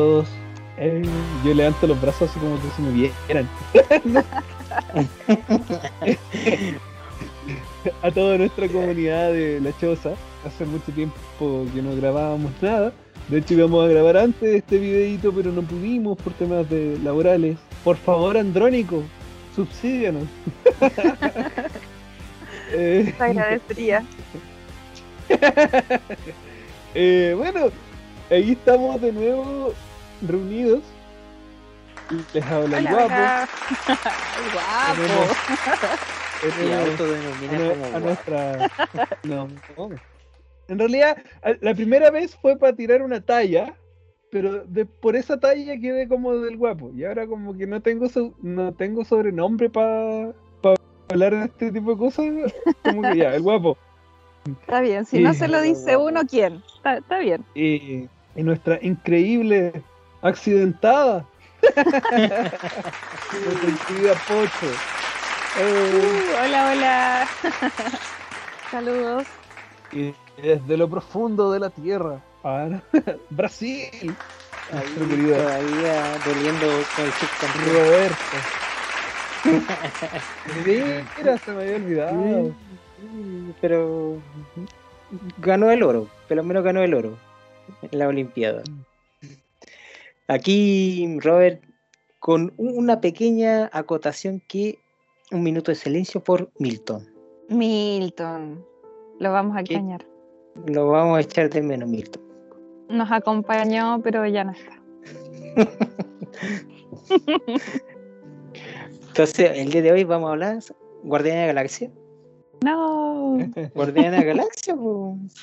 todos. Eh, yo levanto los brazos así como que se me vieran. a toda nuestra comunidad de La Choza. Hace mucho tiempo que no grabábamos nada. De hecho íbamos a grabar antes de este videito, pero no pudimos por temas de laborales. Por favor, Andrónico, subsídianos. eh, agradecería. eh, bueno, ahí estamos de nuevo reunidos. Les habla el guapo. el guapo. a, a, nuestra. No, no. En realidad, la primera vez fue para tirar una talla, pero de, por esa talla quedé como del guapo. Y ahora como que no tengo no tengo sobrenombre para hablar de este tipo de cosas. Como que ya, el guapo. Está bien, si no se lo dice uno, ¿quién? Está, bien. Y, y, nuestra increíble accidentada. Pocho. Uh, hola, hola. Saludos. Y desde lo profundo de la tierra. Brasil. Ahí, todavía doliendo con el subcampeón. Mira, se me había olvidado. Pero ganó el oro, pero menos ganó el oro en la Olimpiada. Aquí, Robert, con una pequeña acotación que un minuto de silencio por Milton. Milton, lo vamos a extrañar. Lo vamos a echar de menos, Milton. Nos acompañó, pero ya no está. Entonces, el día de hoy vamos a hablar Guardián de la Galaxia. No. Guardián de la Galaxia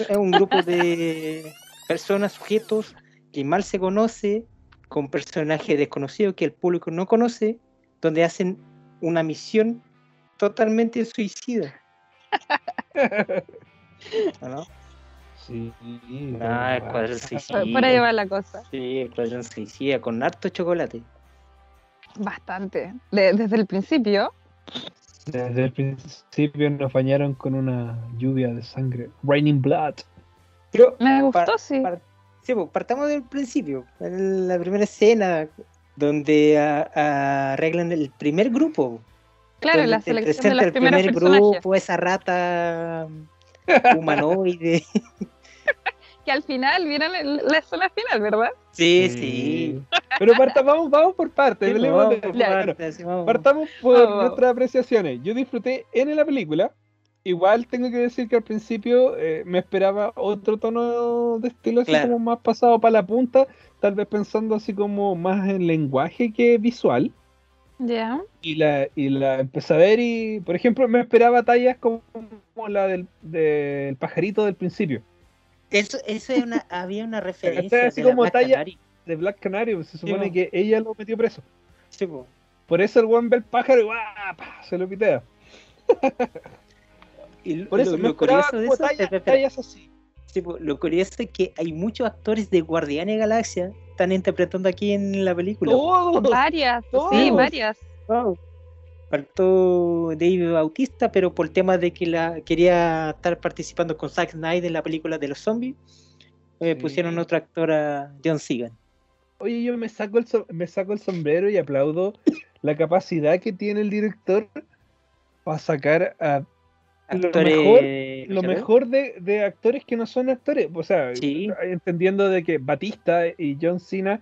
es un grupo de personas, sujetos que mal se conoce, con personajes desconocidos que el público no conoce, donde hacen una misión totalmente suicida. ¿No? Sí. Ah, el suicida. Por ahí va la cosa. Sí, el cuadrón suicida con harto chocolate. Bastante. desde el principio. Desde el principio nos bañaron con una lluvia de sangre. Raining Blood. Pero Me gustó, sí. Sí, pues, partamos del principio. En la primera escena donde arreglan el primer grupo. Claro, la selección de las el primer grupo, esa rata humanoide. que al final, vieron la escena final, ¿verdad? Sí, sí. Pero partamos, vamos por partes. partamos por nuestras apreciaciones. Yo disfruté en la película. Igual tengo que decir que al principio eh, me esperaba otro tono de estilo así como más pasado para la punta, tal vez pensando así como más en lenguaje que visual. Ya. Y la, y la empecé a ver y, por ejemplo, me esperaba tallas como, la del, del, pajarito del principio. Eso, eso es una, había una referencia. así como talla de Black Canary, se supone que ella lo metió preso. Sí, Por eso el buen ve el pájaro y se lo pitea. Y por eso lo, curioso de eso tallas, así. Sí, lo curioso es que hay muchos actores de Guardianes de Galaxia están interpretando aquí en la película. varias, sí, varias. Faltó David Bautista, pero por el tema de que la quería estar participando con Zack Snyder en la película de los zombies, eh, pusieron otra actora, John Segan. Oye, yo me saco, el me saco el sombrero y aplaudo la capacidad que tiene el director para sacar a lo mejor, de, actores que no son actores. O sea, entendiendo de que Batista y John Cena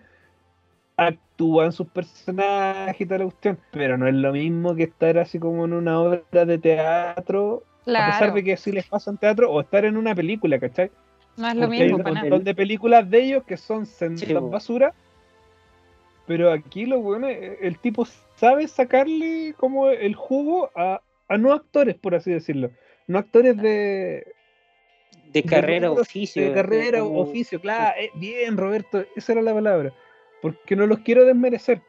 actúan sus personajes y toda la cuestión, pero no es lo mismo que estar así como en una obra de teatro, a pesar de que sí les pasa en teatro, o estar en una película, ¿cachai? No es lo mismo. Hay un montón de películas de ellos que son sendas basura, pero aquí lo bueno, el tipo sabe sacarle como el jugo a, a no actores, por así decirlo. No actores de. De carrera oficio. De carrera oficio, claro. Eh, bien, Roberto, esa era la palabra. Porque no los quiero desmerecer.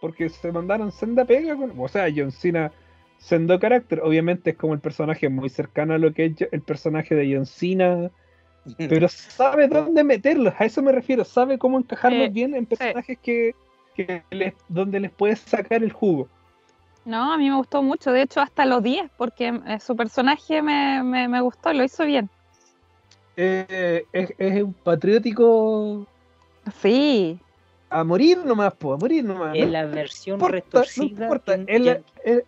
Porque se mandaron senda pega con. O sea, John Cena sendo carácter. Obviamente es como el personaje muy cercano a lo que es el personaje de John Cena. Pero sabe dónde meterlos, a eso me refiero. Sabe cómo encajarlos bien en personajes que, que les, donde les puedes sacar el jugo. No, a mí me gustó mucho, de hecho hasta los 10, porque eh, su personaje me, me, gustó, lo hizo bien. Eh, es, un patriótico Sí. A morir nomás, po, a morir nomás. En la versión importa, retorcida. No importa, es la- es-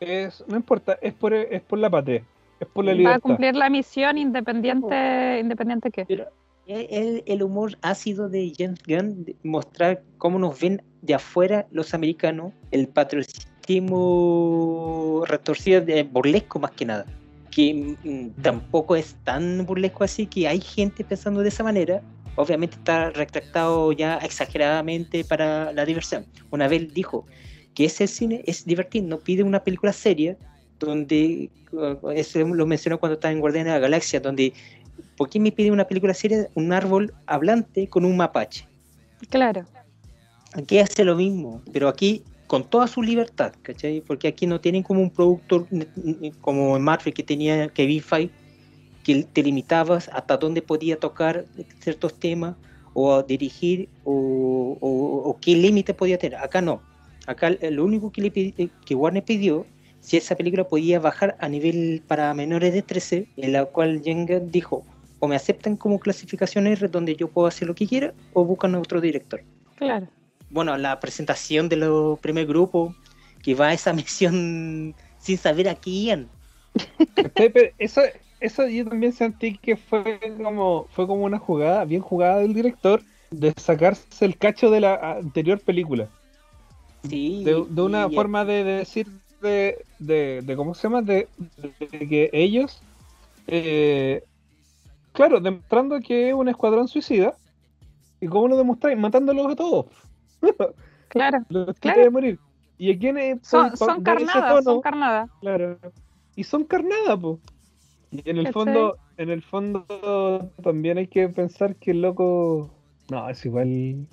es- no importa, es por, es por la patria, es por la Va a libertad. cumplir la misión independiente, independiente qué. Pero el, el humor ácido de James Gunn, mostrar cómo nos ven de afuera los americanos, el patriotismo retorcido, de burlesco más que nada, que mm, tampoco es tan burlesco así, que hay gente pensando de esa manera, obviamente está retractado ya exageradamente para la diversión. Una vez dijo que ese cine es divertido, no pide una película seria, donde, uh, eso lo mencionó cuando estaba en Guardianes de la Galaxia, donde ¿por qué me pide una película seria un árbol hablante con un mapache? Claro. Aquí hace lo mismo, pero aquí con toda su libertad, ¿cachai? Porque aquí no tienen como un n- como en Marvel que tenía Kevin Feige, que te limitabas hasta dónde podía tocar ciertos temas o dirigir o, qué límite podía tener. Acá no. Acá lo único que, le pidi- que Warner pidió, si esa película podía bajar a nivel para menores de 13, en la cual Jenga dijo, o me aceptan como clasificación R donde yo puedo hacer lo que quiera, o buscan a otro director Claro. Bueno, la presentación de los primer grupo que va a esa misión sin saber a. ¿Cachai? Pero eso, eso yo también sentí que fue como, fue como una jugada, bien jugada del director, de sacarse el cacho de la anterior película. Sí, De, de una forma de, de decir de, de, ¿cómo se llama? De, de que ellos, eh, claro, demostrando que es un escuadrón suicida. ¿Y cómo lo demostráis? Matándolos a todos. Claro. Los que Claro. quieren morir. ¿Y a quiénes? Son, son carnadas, son carnadas. Claro. Y son carnadas, po. Y en el ¿Cachai? fondo, en el fondo también hay que pensar que el loco. No, es igual.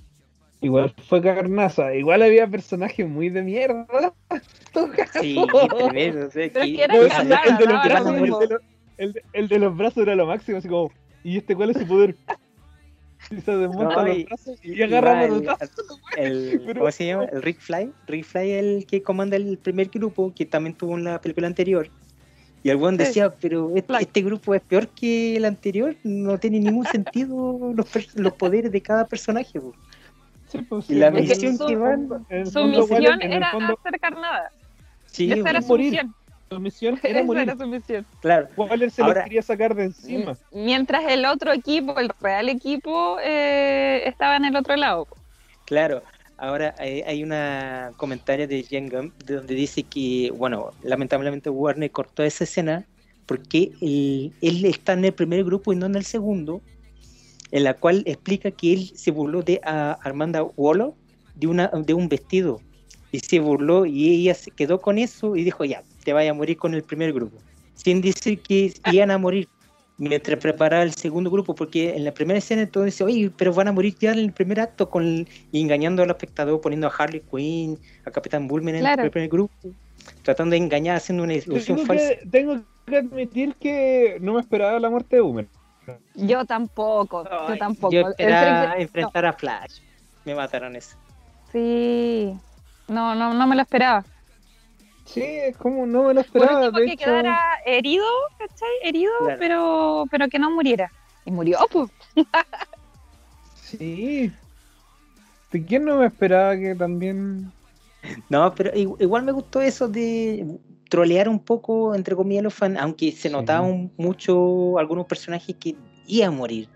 Igual fue carnaza. Igual había personajes muy de mierda. Sí, el de los brazos era lo máximo, así como, ¿y este cuál es su poder? Y se desmonta No, los y- brazos y, y agarra va los el- brazos. el- Pero- ¿Cómo se llama? El Rick Fly. Rick Fly es el que comanda el primer grupo, que también tuvo en la película anterior. Y el buen Sí. decía, pero este, este grupo es peor que el anterior, no tiene ningún sentido los, los poderes de cada personaje. po". Sí, pues, Y sí, la en el misión que van- el Su fondo, igual, misión el era fondo, hacer carnada. Sí, Esa era su morir. misión. Su misión era Esa morir. era su misión. claro. Waller se Ahora- los quería sacar de encima. Mientras el otro equipo, el real equipo, eh, estaba en el otro lado. Claro, ahora hay, hay una comentario de Jen donde dice que, bueno, lamentablemente Warner cortó esa escena porque él, él está en el primer grupo y no en el segundo, en la cual explica que él se burló de a Armanda Waller de, una, de un vestido y se burló y ella se quedó con eso y dijo, ya, te vaya a morir con el primer grupo, sin decir que iban a morir mientras preparaba el segundo grupo, porque en la primera escena todo dice, oye, pero van a morir ya en el primer acto, con el- y engañando al espectador, poniendo a Harley Quinn, a Capitán Bullman en Claro. el primer grupo, tratando de engañar, haciendo una ilusión Tengo falsa. que, tengo que admitir que no me esperaba la muerte de Boomer. Yo tampoco, yo tampoco. Yo esperaba enfrentar a Flash. Me mataron eso. Sí. No, no, no me lo esperaba. Sí, es como no me lo esperaba. último De que hecho, quedara herido, ¿cachai? Herido, Claro. pero, pero que no muriera. Y murió, pues. sí. ¿De quién no me esperaba que también No, pero igual me gustó eso de trolear un poco, entre comillas, a los fans, aunque se Sí. notaban mucho algunos personajes que iban a morir.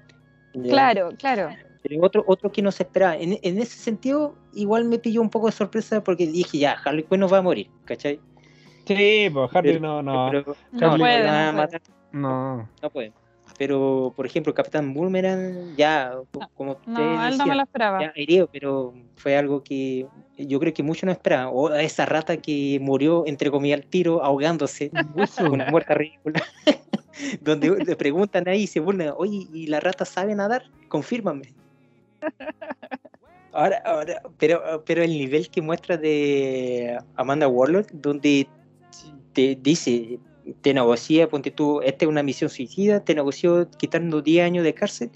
Claro, claro. Pero otro, otro que no se esperaba. En, en ese sentido, igual me pilló un poco de sorpresa porque dije, ya, Harley Quinn no va a morir, ¿cachai? Sí, pues Harley Pero- no, no, pero- No no, puede, no puede. matar, no. no puede. Pero, por ejemplo, Capitán Boomerang, ya, como ustedes No, él no me decían, lo esperaba. ya herido, pero fue algo que yo creo que muchos no esperaban. O a esa rata que murió, entre comillas, al tiro, ahogándose, una muerte ridícula. Donde le preguntan ahí, se burlan, oye, ¿y la rata sabe nadar? Confírmame. Ahora, ahora, pero, pero el nivel que muestra de Amanda Warlock, donde te dice, te negocia, ponte tú, esta es una misión suicida, te negoció quitando 10 años de cárcel,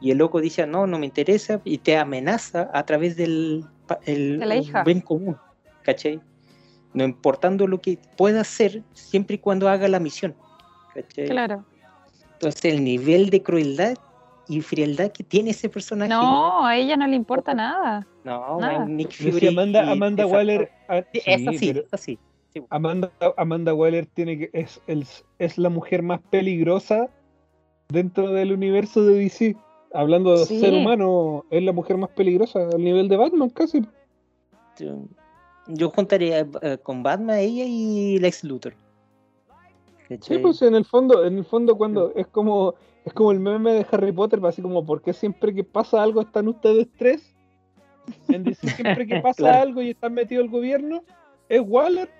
y el loco dice, no, no me interesa, y te amenaza a través del el, De la hija. bien común, ¿cachai? No importando lo que pueda hacer, siempre y cuando haga la misión, ¿cachai? Claro. Entonces el nivel de crueldad y frialdad que tiene ese personaje. No, a ella no le importa nada. No, Nada. Nick Fury. Amanda. Waller. ah, Sí, esa sí, esa sí. Amanda, Amanda Waller tiene que, es, el- es la mujer más peligrosa dentro del universo de DC. Hablando de Sí. ser humano, es la mujer más peligrosa al nivel de Batman, casi. Yo, juntaría eh, con Batman, ella y Lex Luthor. Sí, pues en el fondo, en el fondo cuando es como es como el meme de Harry Potter, así como ¿por qué siempre que pasa algo están ustedes tres? En decir siempre que pasa Claro. algo y está metido el gobierno, es Waller,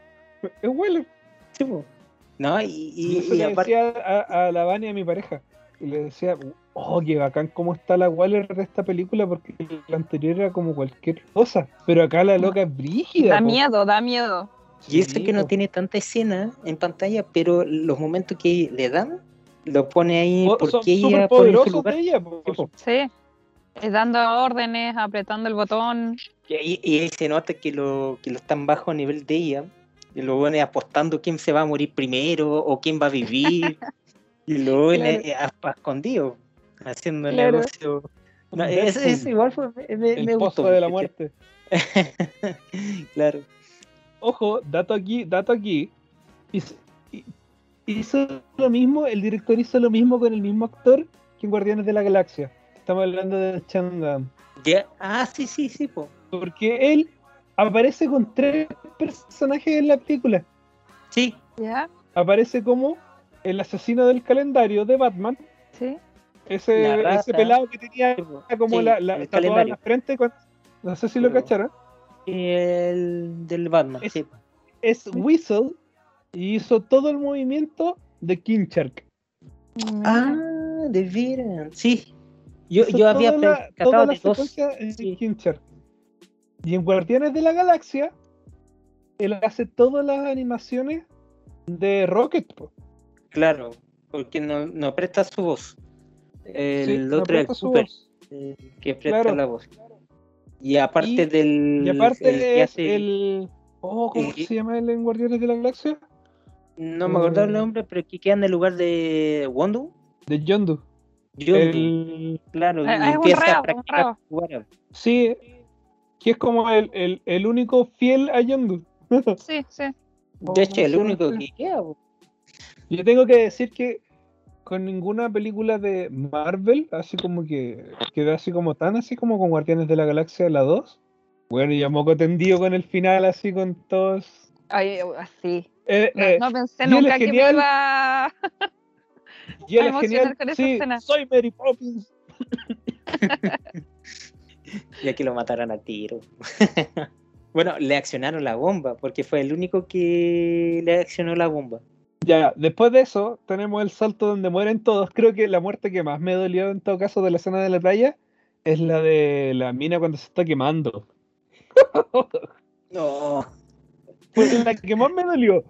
es Waller. Sí. No, y, Y, y, eso y le aparte, decía a, a la Vania, a mi pareja, y le decía, oh, qué bacán cómo está la Waller de esta película, porque la anterior era como cualquier cosa, pero acá la loca es brígida. Da po. miedo, da miedo. y eso Sí, que no tiene tanta escena en pantalla, pero los momentos que le dan, lo pone ahí O- son porque ella pone en su lugar. de ella. Sí. Es dando órdenes, apretando el botón. Y ahí, y ahí se nota que lo, que lo están bajo a nivel de ella. Y lo van apostando quién se va a morir primero o quién va a vivir. y luego en- Claro. a- a escondido, haciendo el Claro. negocio. No, eso, eso igual fue, me, me- el me gustó. de la muerte. claro. Ojo, dato aquí, dato aquí. Hizo lo mismo, el director hizo lo mismo con el mismo actor que en Guardianes de la Galaxia. Estamos hablando de Changam. Ya- Ah, sí, sí, sí, po. Porque él aparece con tres personajes en la película. Sí, ¿Ya? Aparece como el asesino del calendario de Batman. Sí. Ese, ese pelado que tenía como Sí, la, la en la frente. con- no sé si lo cacharon. El del Batman, Es- sí. Es Whistle y hizo todo el movimiento de King Shark. Ah, de veras. Sí. Yo, Hizo yo había la- toda la de dos. secuencia en sí. King Shark. Y en Guardianes de la Galaxia, él hace todas las animaciones de Rocket. po. Claro, porque no, no presta su voz. El Sí, no otro es el su Cooper, eh, que presta Claro. la voz. Y aparte Y- del. Y aparte el es el. Oh, ¿Cómo el- se llama él en Guardianes de la Galaxia? No me acuerdo el eh, nombre, pero que queda en el lugar de Wondu. De Yondu. Yondu, El... claro, y Eh, es empieza reo, a practicar. Sí, que es como el, el, el único fiel a Yondu. Sí, sí. De hecho, el ¿Cómo se único que queda. Yo tengo que decir que con ninguna película de Marvel, así como que quedó así como tan así como con Guardianes de la Galaxia la 2. Bueno, y a moco tendido con el final así con todos. Ay, así. Eh, No, eh, no pensé y él nunca que me iba. y él a es emocionar genial. con esa Sí, escena. soy Mary Poppins. Y aquí lo mataron a tiro. bueno, le accionaron la bomba, porque fue el único que le accionó la bomba. Ya, después de eso, tenemos el salto donde mueren todos. Creo que la muerte que más me dolió en todo caso de la escena de la playa es la de la mina cuando se está quemando. No. Fue la que más me dolió.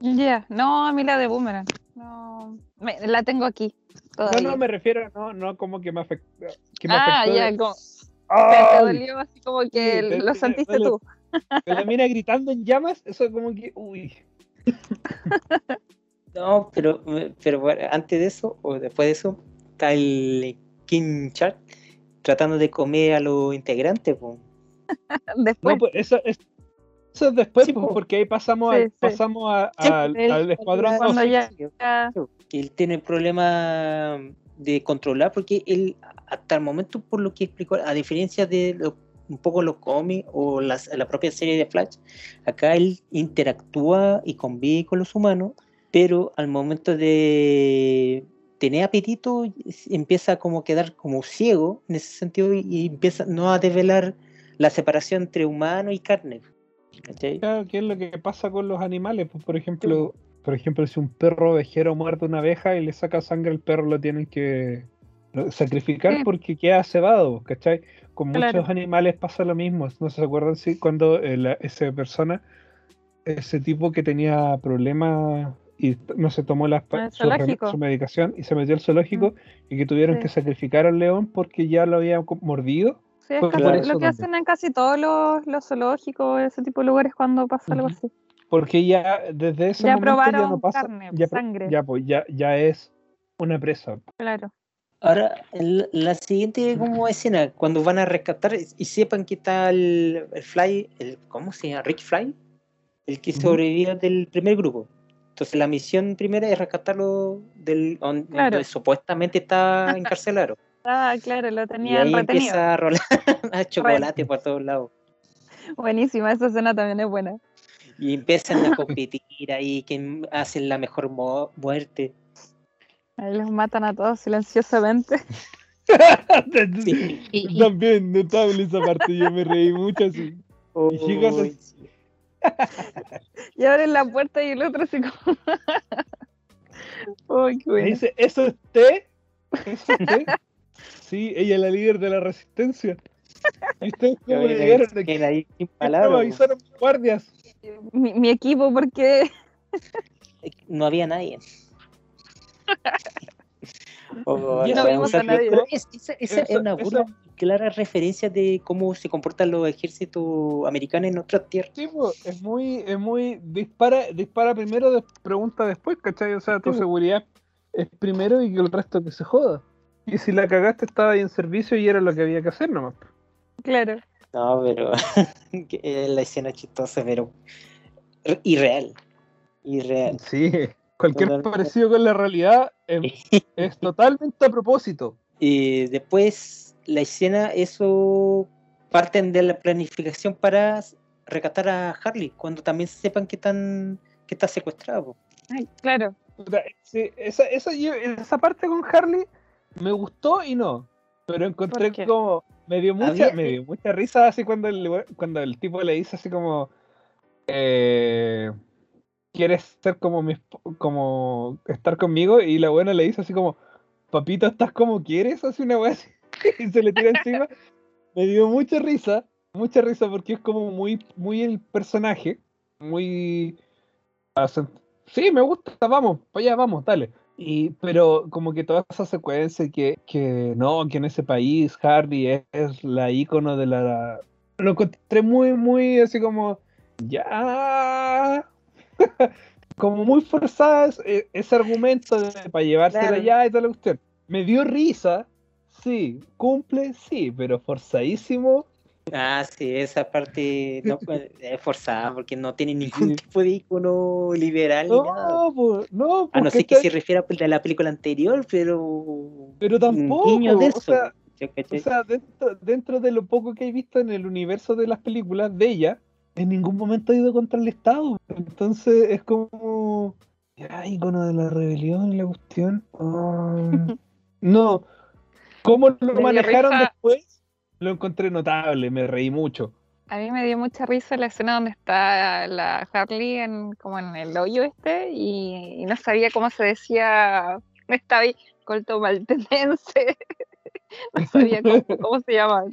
Ya, no, a mí la de Boomerang. No, me- la tengo aquí. No, Todavía. no, me refiero, no, no como que me afectó. Que me ah, afectó ya, de- como, te, ¡Ay! te dolió así como que Sí, lo te- sentiste tú. De la mina gritando en llamas, eso como que, uy. No, pero, pero bueno, antes de eso, o después de eso, está el King Shark tratando de comer a los integrantes. po. Después, No, pues eso es, eso es después, Sí, pues, po. porque ahí pasamos, Sí, al, sí. pasamos a- Sí, al, él- al escuadrón ya- él tiene problema de controlar, porque él, hasta el momento, por lo que explicó, a diferencia de lo- un poco los cómics o las, la propia serie de Flash, acá él interactúa y convive con los humanos, pero al momento de tener apetito empieza como a quedar como ciego en ese sentido y, y empieza no a develar la separación entre humano y carne. ¿Cachai? Claro, ¿Qué es lo que pasa con los animales? Pues, por ejemplo, por ejemplo, si un perro ovejero muerde una abeja y le saca sangre al perro, lo tienen que sacrificar Sí. porque queda cebado, ¿cachai? Con Claro. muchos animales pasa lo mismo. No se acuerdan si cuando eh, la- esa persona, ese tipo que tenía problemas y no se tomó El su, medicación y se metió al zoológico y que tuvieron Sí. que sacrificar al león porque ya lo había mordido. Sí, es fue casi por lo que hacen en casi todos los, los zoológicos, ese tipo de lugares cuando pasa algo así. Porque ya desde ese Ya momento ya no probaron pasa. carne, ya, sangre. ya, pues ya, ya es una presa. Claro. Ahora, la siguiente como escena, cuando van a rescatar y sepan que está el, Fly, el, ¿cómo se llama? Rich Fly, el que sobrevivió del primer grupo. Entonces la misión primera es rescatarlo del donde supuestamente está encarcelado. Ah, claro, lo tenían y ahí empieza a rolar a chocolate por todos lados. Buenísima, esa escena también es buena. Y empiezan a competir ahí, quién hacen la mejor muerte. Ahí los matan a todos silenciosamente. También, notable esa parte, yo me reí mucho así. y y abren la puerta y el otro así como. Uy, qué bueno. Dice, ¿eso es té? ¿Eso es té? Sí, ella es la líder de la resistencia. ¿Y ustedes cómo llegaron de aquí? Ahí sin palabras. avisaron guardias. Mi, mi equipo, porque. no había nadie. no vimos a nadie. esa, es una burla clara referencia de cómo se comportan los ejércitos americanos en otras tierras. Sí, es muy, es muy, dispara, dispara primero, pregunta después, ¿cachai? O sea, tu seguridad es primero y que el resto que se joda. Y si la cagaste estaba ahí en servicio y era lo que había que hacer nomás. Claro. No, pero la escena chistosa, pero irreal. Irreal. Sí. Cualquier parecido con la realidad es, totalmente a propósito. Y después la escena, eso parten de la planificación para rescatar a Harley, cuando también sepan que, están, que está secuestrado. claro. esa, esa, parte con Harley me gustó y no. Pero encontré como. Me dio mucha, me dio mucha risa así cuando el, cuando el tipo le dice así como. Eh, ¿quieres ser como mi como estar conmigo? Y la buena le dice así como, papito, ¿estás como quieres? Así una weá y se le tira encima. Me dio mucha risa, mucha risa porque es como muy, muy el personaje, muy... Sí, me gusta, vamos, para allá, vamos, dale. Y, pero como que toda esa secuencia que, que no, que en ese país Hardy es, es la icono de la... Lo encontré muy, muy así como... Ya, como muy forzada eh, ese argumento para llevársela allá y la cuestión. Me dio risa, sí, cumple, sí, pero forzadísimo. Ah, sí, esa parte no, es forzada porque no tiene ningún tipo de icono liberal. No, ni nada. Pues, no, a no ser que se refiera a la película anterior, pero. Pero tampoco. De eso. O sea, o sea dentro, dentro, de lo poco que he visto en el universo de las películas de ella, en ningún momento ha ido contra el Estado. Entonces es como. Ya, icono de la rebelión, la cuestión. Ah, no. ¿Cómo lo manejaron después? Lo encontré notable, me reí mucho. A mí me dio mucha risa la escena donde está la Harley en, como en el hoyo este y, no sabía cómo se decía, estaba ahí, colto maltenense, no sabía cómo, cómo se llama.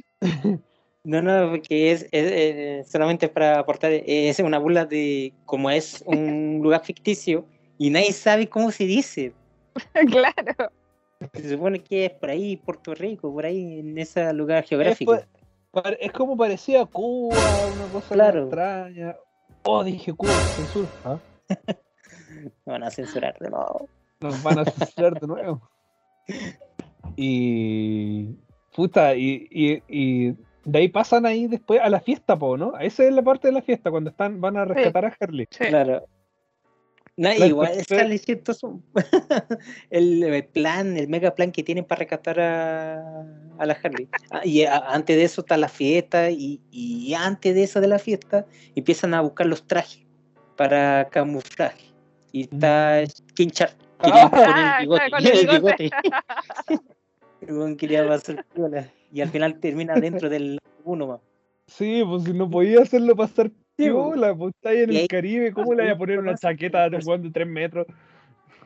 No, no, porque es, es, solamente para aportar, es una burla de como es un lugar ficticio y nadie sabe cómo se dice. claro. Se supone que es por ahí, Puerto Rico, por ahí, en ese lugar geográfico. Es, como parecía Cuba, una cosa claro. extraña. Oh, dije Cuba, censura. ¿Ah? Nos van a censurar de nuevo. Nos van a censurar de nuevo. Y. Puta, y, y, y de ahí pasan ahí después a la fiesta, po, ¿no? Esa es la parte de la fiesta, cuando están, van a rescatar a Harley. Claro. No, igual está chistoso el, plan, el mega plan que tienen para rescatar a, a la Harley. Ah, y antes de eso está la fiesta, y, y, antes de eso de la fiesta empiezan a buscar los trajes para camuflaje. Y está Kinchar ah, con el bigote. quería pasar y al final termina dentro del uno más. Sí, pues si no podía hacerlo pasar pues está ahí en el Caribe, ¿cómo le voy a poner una chaqueta de de 3 metros?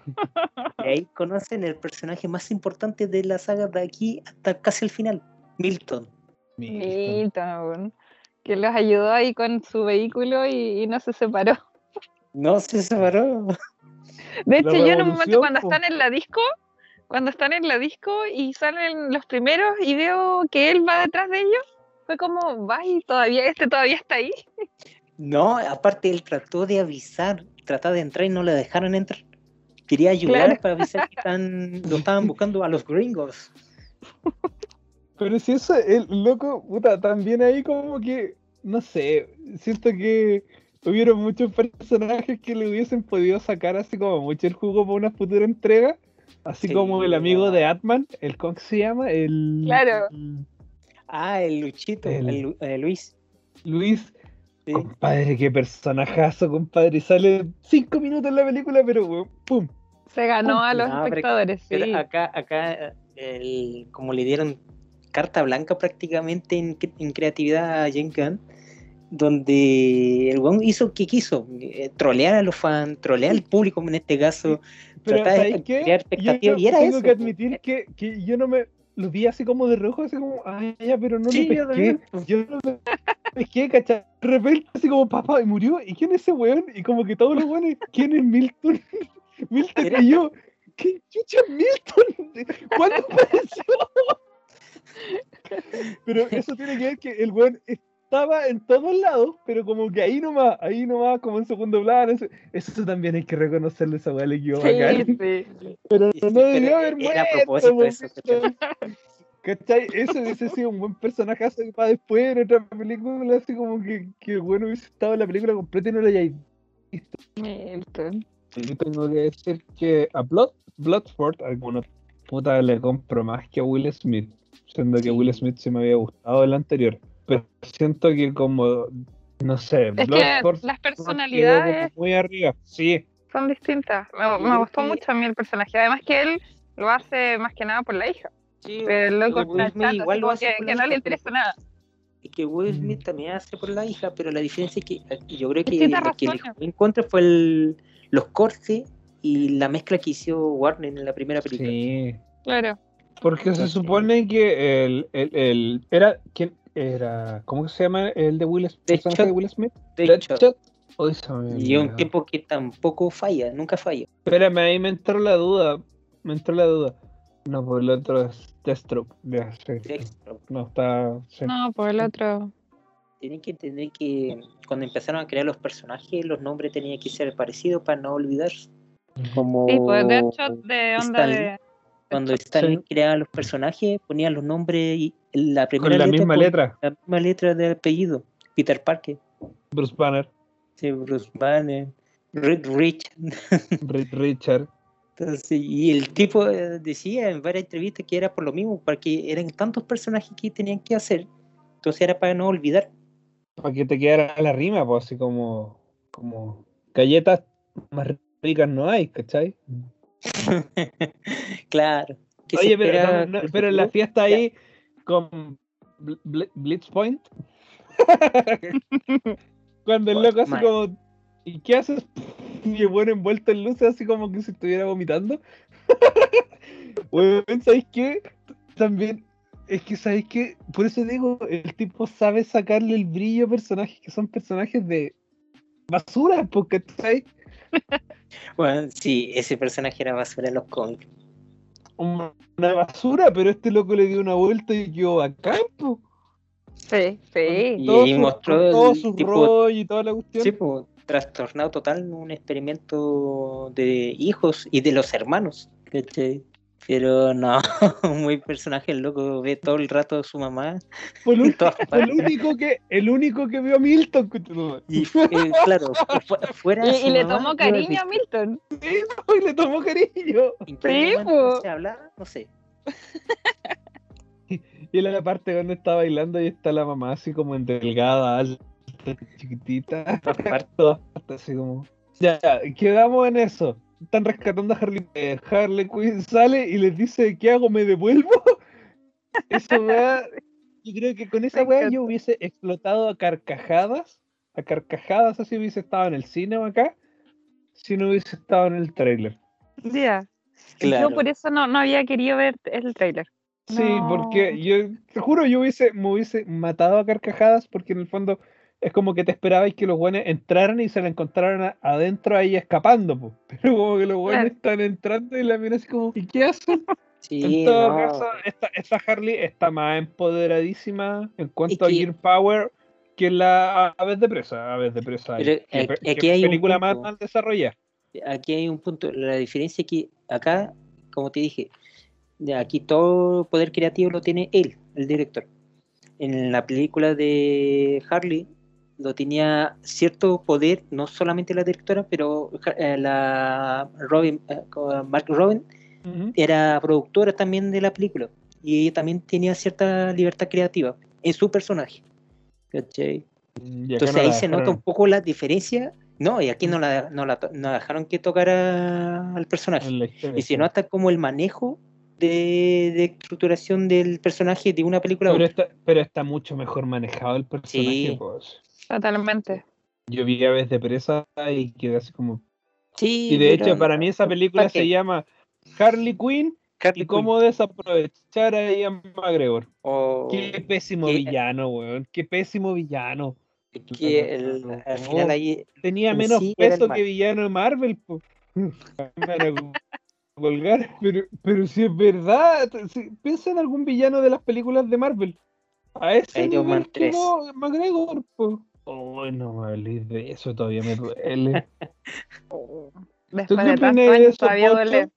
Y ahí conocen el personaje más importante de la saga de aquí hasta casi el final, Milton. Milton, que los ayudó ahí con su vehículo y, no se separó. No se separó. De hecho, yo en un momento cuando están en la disco, cuando están en la disco y salen los primeros y veo que él va detrás de ellos, fue como, vaya, todavía este todavía está ahí. No, aparte él trató de avisar, trató de entrar y no le dejaron entrar. Quería ayudar para avisar que están, lo estaban buscando a los gringos. Pero si eso, el loco, puta, también ahí como que, no sé, siento que hubieron muchos personajes que le hubiesen podido sacar así como mucho el jugo para una futura entrega. Así Sí, como el amigo no. de Atman, el ¿cómo se llama? El Claro. el Ah, el Luchito, El- eh, Luis. Luis. Sí. Compadre, qué personajazo, compadre. Sale cinco minutos en la película, pero pum. Se ganó a los No, pero- espectadores, sí. Pero acá, acá el, como le dieron carta blanca prácticamente en, cre- en creatividad a James Gunn, donde el weón hizo que quiso, eh, trolear a los fans, trolear al público en este caso, Pero tratar de crear Yo expectativas, y era tengo eso. que admitir que, que yo no me lo vi así como de rojo, así como, ay, ya, pero no Sí, lo pesqué. Yo no lo pesqué, ¿cachai? De repente, así como, papá, y murió. ¿Y quién es ese weón? Y como que todos los weones, ¿quién es Milton? Milton y yo. ¿Qué chucha es Milton? ¿Cuándo apareció? Pero eso tiene que ver que el weón estaba en todos lados, pero como que ahí nomás, ahí nomás, como en segundo plano. Eso, eso también hay que reconocerle esa weá, le quedó bacán. Sí, sí. Pero Sí, no debería pero haber muerto. a propósito po, eso, ¿cachai? Eso hubiese sido un buen personajazo para después en otra película, así como que, que bueno hubiese estado en la película completa y no lo hayáis visto. Milton. Y tengo que decir que a Blood, Bloodsport, algunos puta le compro más que a Will Smith, siendo que. Will Smith sí me había gustado el anterior. Pero siento que como, no sé, Es que las personalidades muy arriba. Sí, son distintas. Me, me gustó mucho a mí el personaje. Además que él lo hace más que nada por la hija. Sí, Pero el loco pero está chato, igual lo hace que, no le interesa nada. y que Will Mm. Smith también hace por la hija, pero la diferencia es que eh, yo creo que lo que en contra fue el- los cortes y la mezcla que hizo Warner en la primera película. sí. Claro. Porque se supone que el, el, el- era quién era ¿cómo se llama el de Will Smith? De Will Smith? Deadshot. Deadshot. Me Y es un tipo que tampoco falla, nunca falla. Espérame, ahí me entró la duda. Me entró la duda. No, por el otro es Deathstroke. Ya, sí. Deathstroke. No, está. sí. No, por el otro. Tienen que entender que cuando empezaron a crear los personajes, los nombres tenían que ser parecidos para no olvidarse. Como Sí, pues Deadshot de onda Stanley. de. Cuando Stanley Sí. creaba los personajes, ponían los nombres y la primera Con la letra misma con letra. la misma letra del apellido. Peter Parker, Bruce Banner, sí, Bruce Banner, Reed Rich. Reed Richard. Entonces, y el tipo eh, decía en varias entrevistas que era por lo mismo, porque eran tantos personajes que tenían que hacer. Entonces era para no olvidar. Para que te quedara la rima, pues así como. Como. Galletas más ricas no hay, ¿cachai? claro. Oye, pero, no, no, pero en la fiesta ahí con Bl- Bl- Blitzpoint. Cuando el loco así Man. como. ¿Y qué haces? Y el bueno envuelto en luces así como que se estuviera vomitando. Weón, ¿sabéis qué? También. Es que, ¿sabéis qué? Por eso digo, el tipo sabe sacarle el brillo a personajes que son personajes de basura, porque ¿sabes? Bueno, sí, ese personaje era basura en los cómics. Una basura, pero este loco le dio una vuelta y quedó acá, po. Sí, sí. Y todo ahí su, mostró todo su tipo- rollo y toda la cuestión. Sí, pues, trastornado total, un experimento de hijos y de los hermanos. ¿cachai? Pero no, muy personaje el loco, ve todo el rato a su mamá. Fue el, único que el único que vio a Milton. Y eh, claro, fu- fuera de Y, le mamá, tomó cariño a Milton. Sí, no, y le tomó cariño. ¿En qué Sí, momento se hablaba? No sé. Y la parte cuando está bailando y está la mamá así como en delgada, alta, chiquitita. en todas partes. Todas partes así como. Ya, quedamos en eso. Están rescatando a Harley. eh, Harley Quinn sale y les dice, ¿qué hago? ¿Me devuelvo? Esa weá, yo creo que con esa weá yo hubiese explotado a carcajadas. A carcajadas así hubiese estado en el cine acá. Si no hubiese estado en el trailer. Ya. Claro. Yo por eso no, no había querido ver el trailer. Sí, No. porque yo te juro, yo hubiese, me hubiese matado a carcajadas porque en el fondo es como que te esperabais que los buenos entraran y se la encontraran a- adentro ahí escapando, po. pero como que los buenos Claro. están entrando y la mina así como, ¿y qué hacen? Sí, en todo no. caso, esta, esta Harley está más empoderadísima en cuanto a que- Gear Power que la Aves de Presa, Aves de Presa. Pero aquí- hay película más mal desarrollada. aquí hay un punto, la diferencia es que acá, como te dije, aquí todo poder creativo lo tiene él, el director. En la película de Harley lo tenía cierto poder, no solamente la directora, pero eh, la Robin, eh, Mark Robin era productora también de la película y ella también tenía cierta libertad creativa en su personaje. Entonces ahí se nota un poco la diferencia. No, y aquí no la, no la no dejaron que tocara al personaje. y se nota como el manejo de, de, estructuración del personaje de una película. Pero está, pero está mucho mejor manejado el personaje. Pues. Totalmente. Yo vi Aves de Presa y quedé así como. Sí. Y de hecho, para mí esa película se llama Harley Quinn y cómo desaprovechar a Ian McGregor. Oh, qué pésimo villano, weón. Qué pésimo villano. Que el, al final ahí. Tenía menos peso que villano de Marvel, po. Volgar, pero, pero si es verdad, si, piensa en algún villano de las películas de Marvel. A ese nivel como McGregor, po. Oh, no me hables de eso, todavía me duele. Después de tantos años todavía duele.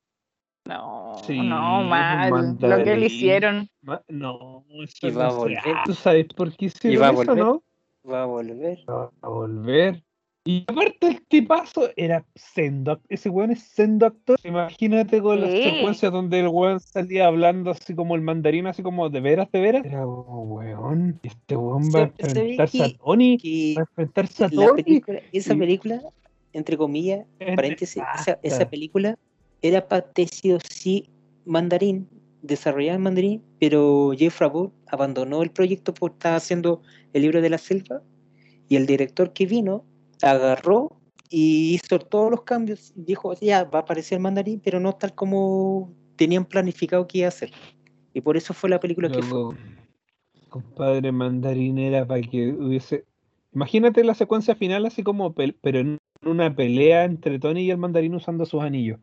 No, no, mal. Lo que le hicieron. No, eso y va a volver. ¿Tú sabes por qué hicieron eso, no? Va a volver. Va a volver. Y aparte el tipazo era sendo, ese weón es sendo actor. Imagínate con las secuencias donde el weón salía hablando así como el mandarín, así como de veras, de veras. Era oh, weón, este weón va a enfrentarse a Tony. Va a enfrentarse a Tony. esa película, entre comillas, paréntesis, esa, esa, película era parecido sí mandarín, desarrollado en mandarín, pero Jeff Rabot abandonó el proyecto porque estaba haciendo el libro de la selva y el director que vino agarró y hizo todos los cambios. Dijo, ya va a aparecer el mandarín, pero no tal como tenían planificado que iba a hacer. Y por eso fue la película que fue. Compadre mandarín era para que hubiese. Imagínate la secuencia final, así como, pero en una pelea entre Tony y el mandarín usando sus anillos.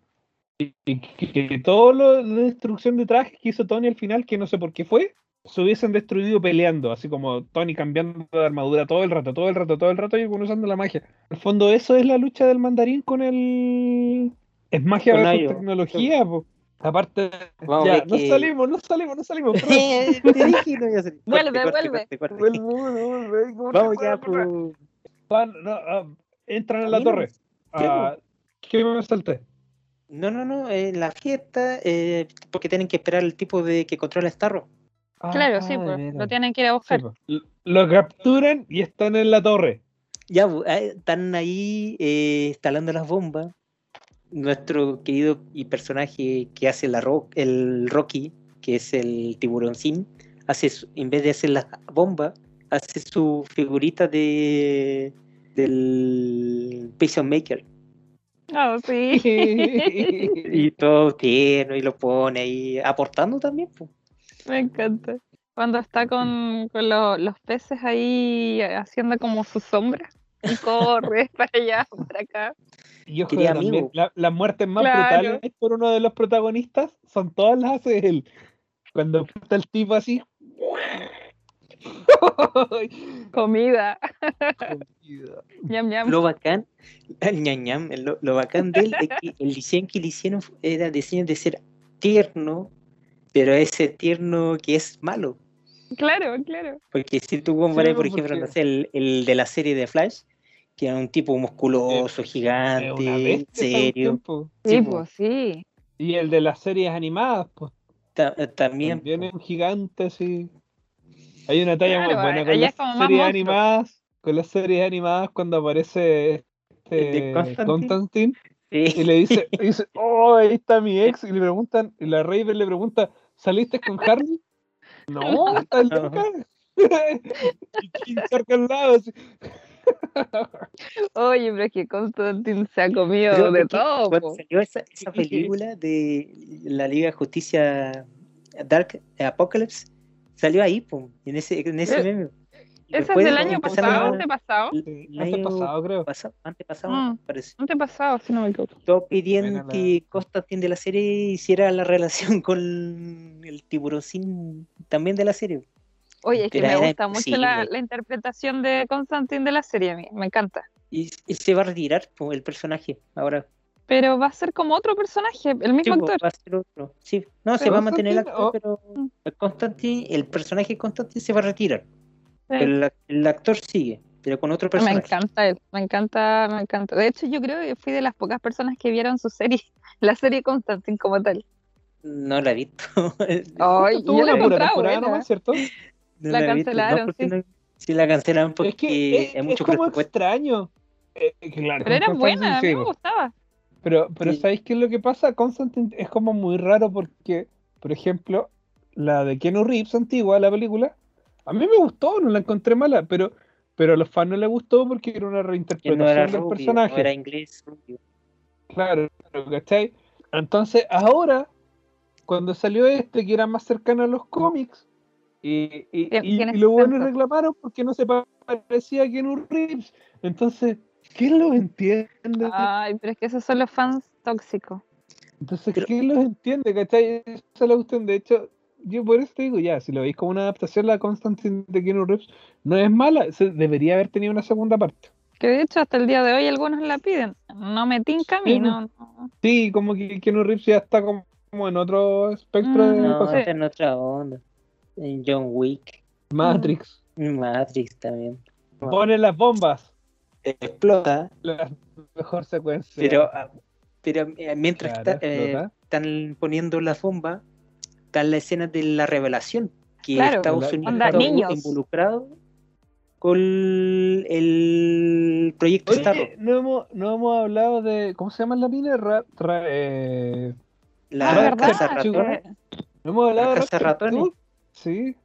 Y, que, todo lo de destrucción de trajes que hizo Tony al final, que no sé por qué fue, se hubiesen destruido peleando, así como Tony cambiando de armadura todo el rato, todo el rato, todo el rato y usando la magia. El fondo, eso es la lucha del mandarín con el. Es magia versus tecnología, Aparte, ya, no salimos, no salimos, no salimos. Vuelve, vuelve. Vamos ya, Van, no, entran en la torre. Uh, ¿Qué me salté? No, no, no, en la fiesta, eh, porque tienen que esperar el tipo de que controla Starro. Claro, sí, pues, lo tienen que ir a buscar. Lo capturan y están en la torre. Ya, eh, están ahí eh, instalando las bombas. Nuestro querido y personaje que hace la el Rocky, que es el tiburoncín, hace en vez de hacer las bombas, hace su figurita de del Patient Maker. Oh, sí. y todo tierno y lo pone ahí aportando también. Pues. Me encanta. Cuando está con, con los peces ahí haciendo como su sombra. Y corre para allá, para acá. Y ojo, también, la, las muertes más brutales por uno de los protagonistas son todas las hace él. Cuando está el tipo así. Comida. Lo bacán, lo, lo, bacán de él es que el diseño que le hicieron era diseño de ser tierno, pero ese tierno que es malo. Claro, claro. Porque si tú comparas, por ejemplo, el, el, de la serie de Flash, que era un tipo musculoso, gigante, serio. Sí, pues sí. Y el de las series animadas, pues. Eh, también. También es un gigante, sí. Hay una talla muy buena con las series animadas, con las series animadas cuando aparece este Constantine, y le dice, dice, oh, ahí está mi ex, y le preguntan, y la Raven le pregunta, ¿Saliste con Harley? No, está loca. y al lado. Oye, pero es que Constantine se ha comido de todo. Cuando salió esa, esa, película de la Liga de Justicia Dark Apocalypse, salió ahí, pum, en ese, en ese meme. ¿Ese es del año pasado? ¿Antepasado? Antepasado, creo. antepasado, mm, parece. Antepasado, si no me equivoco. Todo pidiendo que Constantine de la serie hiciera la relación con el tiburoncín también de la serie. Oye, es que me gusta mucho la, la, interpretación de Constantine de la serie, a mí, me encanta. Y, se va a retirar el personaje ahora. Pero va a ser como otro personaje, el mismo Sí, pues, actor. va a ser otro. Sí, no, se Pero va a mantener el Constantine, actor, oh. pero el Constantine, el personaje de Constantine se va a retirar. Pero el, el actor sigue, pero con otro Me personaje. encanta él, me encanta, me encanta. De hecho, yo creo que fui de las pocas personas que vieron su serie, la serie Constantine como tal. No la he visto. Ay, Tuvo yo la buena. nomás, ¿cierto? No La he visto, no, cancelaron, sí. no- sí, la cancelaron porque es que es, hay es mucho como extraño. Eh, eh, claro, Pero era buena, a mí me gustaba. Pero, pero Sí. ¿sabéis qué es lo que pasa? Constantine es como muy raro porque, por ejemplo, la de Keanu Reeves antigua, la película, a mí me gustó, no la encontré mala, pero, pero a los fans no les gustó porque era una reinterpretación no era del rubio, personaje. no era inglés rubio. Claro, ¿cachai? Entonces, ahora, cuando salió este, que era más cercano a los cómics, y, y, y- y los buenos sentido. reclamaron porque no se parecía a Keanu Reeves. Entonces, ¿quién los entiende? Ay, pero es que esos son los fans tóxicos. Entonces, Pero- ¿quién los entiende? ¿Cachai? Esa es la cuestión. De hecho, yo por eso te digo, ya, si lo veis como una adaptación, la Constantine de Keanu Reeves no es mala, se- debería haber tenido una segunda parte. Que de hecho hasta el día de hoy algunos la piden. No me tinca a mí, Sí, no. no. Sí, como que Keanu Reeves ya está como, como en otro espectro de Mm, No, cosas. sí. está en otra onda. En John Wick, Matrix. Matrix también. Pone las bombas. Explota, La mejor secuencia. pero, ah, pero eh, mientras Claro, está- eh, están poniendo las bombas, está la escena de la revelación, que Claro, Estados Unidos Onda, está niños. involucrado con el proyecto Starro. Oye, no hemos, no hemos hablado de. ¿Cómo se llama la mina? Ra- ra- eh, La Ah, ¿verdad? ratón, no hemos hablado La de. 2? Sí,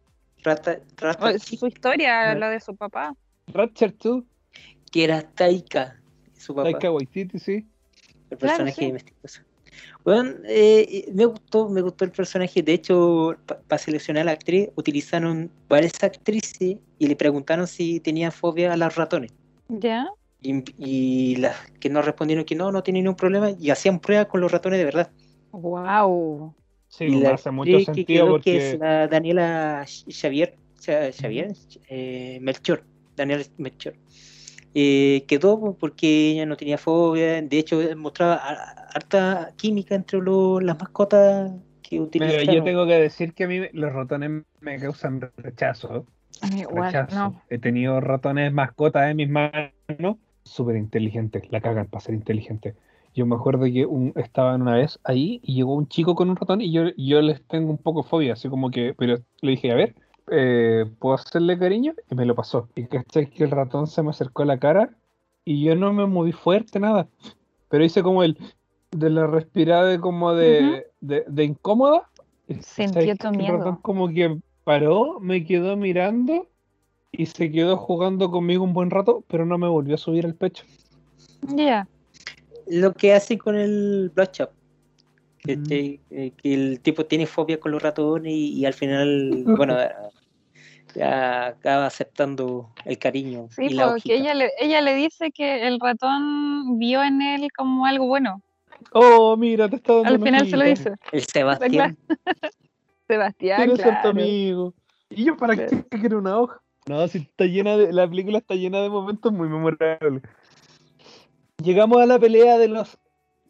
Rata, Rata o- su historia, No. la de su papá. Ratchet 2, que era Taika, su papá, Taika Waititi, sí. el Claro, personaje sí. de Mestizoso. Bueno, eh, me gustó, me gustó el personaje. De hecho, para seleccionar a la actriz, utilizaron varias actrices y le preguntaron si tenía fobia a los ratones. ¿Ya? Y, y las que no respondieron que no, no tienen ningún problema, y hacían pruebas con los ratones de verdad. Wow. Sí, y la hace mucho que porque. que es la Daniela Xavier, Xavier, eh, Melchor, Daniela Melchor. Eh, quedó porque ella no tenía fobia, de hecho mostraba harta química entre lo- las mascotas que Pero utilizaron. yo tengo que decir que a mí los ratones me causan rechazo. A mí igual, rechazo. no. He tenido ratones mascotas en mis manos, súper inteligentes, la cagan para ser inteligentes. Yo me acuerdo que un, estaba una vez ahí y llegó un chico con un ratón y yo, y yo les tengo un poco fobia, así como que, pero le dije, a ver, eh, ¿puedo hacerle cariño? Y me lo pasó. Y caché que el ratón se me acercó a la cara y yo no me moví fuerte, nada. Pero hice como el, de la respirada de como de, de, de incómoda. ¿sabes tu qué? El ratón miedo. como que paró, me quedó mirando y se quedó jugando conmigo un buen rato, pero no me volvió a subir al pecho. Ya. Lo que hace con el Bloodshot. Que, Mm. eh, que el tipo tiene fobia con los ratones y, y al final, bueno, acaba aceptando el cariño Sí, y la porque ella le, ella le dice que el ratón vio en él como algo bueno. Oh, mira, te está dando Al final se lo dice. El Sebastián. Sebastián, Quiero ser tu claro. amigo. ¿Y yo para qué quiero una hoja? No, si está llena de. La película está llena de momentos muy memorables. Llegamos a la pelea de los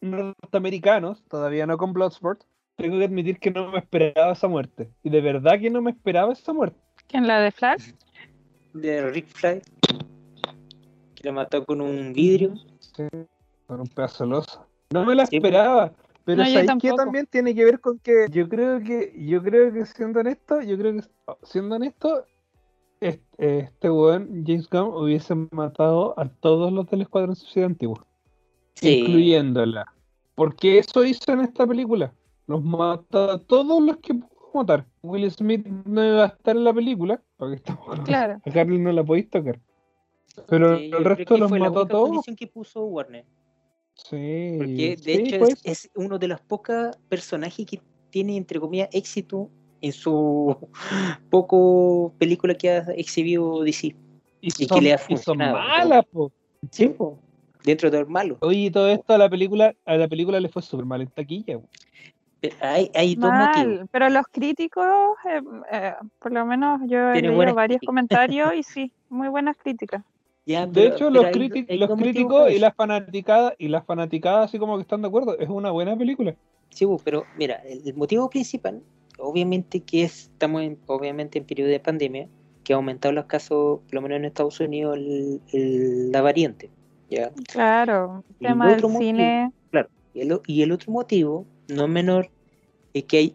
norteamericanos, todavía no con Bloodsport. Tengo que admitir que no me esperaba esa muerte. Y de verdad que no me esperaba esa muerte. ¿Quién la de Flash? de Rick Fly que lo mató con un vidrio. Sí, con un pedazo de losa. No me la Sí, esperaba. Pero No, yo ¿sabes qué tampoco. también tiene que ver con que yo creo que, yo creo que siendo honesto, yo creo que siendo honesto, este, este weón, James Gunn, hubiese matado a todos los del Escuadrón Suicida antiguo, Sí. incluyéndola. Porque eso hizo en esta película. Los mata a todos los que pudo matar. Will Smith no iba a estar en la película, porque estamos Claro. a Carly no la podéis tocar. Pero Sí, el resto los fue la mató a única todos. condición que puso Warner. Sí, Porque de sí, hecho pues. es, es uno de los pocos personajes que tiene, entre comillas, éxito en su poco película que ha exhibido DC. Y, y que le ha y son funcionado. malas, po. Sí, po. dentro de lo malo. Oye, todo esto a la película, a la película le fue súper mal en taquilla. po. Pero Hay, hay dos motivos. Mal, pero los críticos, eh, eh, por lo menos yo he leído varios críticas. comentarios y sí, muy buenas críticas. de hecho, los, los críticos y las fanaticadas y las fanaticadas así como que están de acuerdo, es una buena película. Sí, pero mira, el, motivo principal, obviamente que estamos obviamente en periodo de pandemia, que ha aumentado los casos, por lo menos en Estados Unidos, la variante. ¿ya? Claro, el tema del cine. Claro, y el, otro motivo, no menor, es que hay,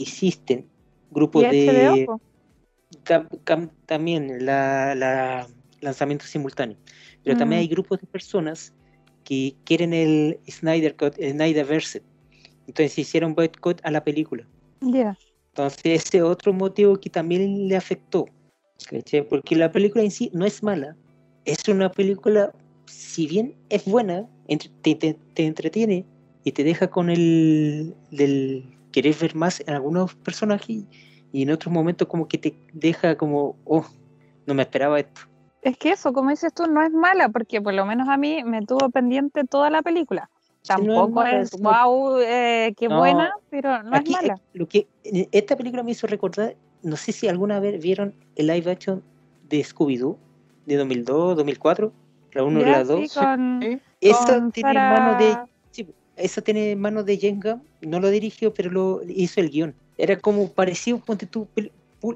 existen grupos de... también la, la, lanzamiento simultáneo, pero también mm. hay grupos de personas que quieren el Snyder Cut, el Snyderverse. Entonces hicieron boicot a la película. Ya. Entonces, ese otro motivo que también le afectó, porque la película en sí no es mala, es una película, si bien es buena, te, entretiene y te deja con el del querer ver más en algunos personajes y en otros momentos como que te deja como, oh, no me esperaba esto. Es que eso, como dices tú, no es mala, porque por lo menos a mí me tuvo pendiente toda la película. Tampoco es, wow, eh, qué buena, pero no es mala. Lo que esta película me hizo recordar, no sé si alguna vez vieron el live action de Scooby-Doo de 2002, 2004, la 1 y la 2. esa tiene mano de esa tiene mano de Jenga, no lo dirigió, pero lo hizo el guion. Era como parecido, ponte tú,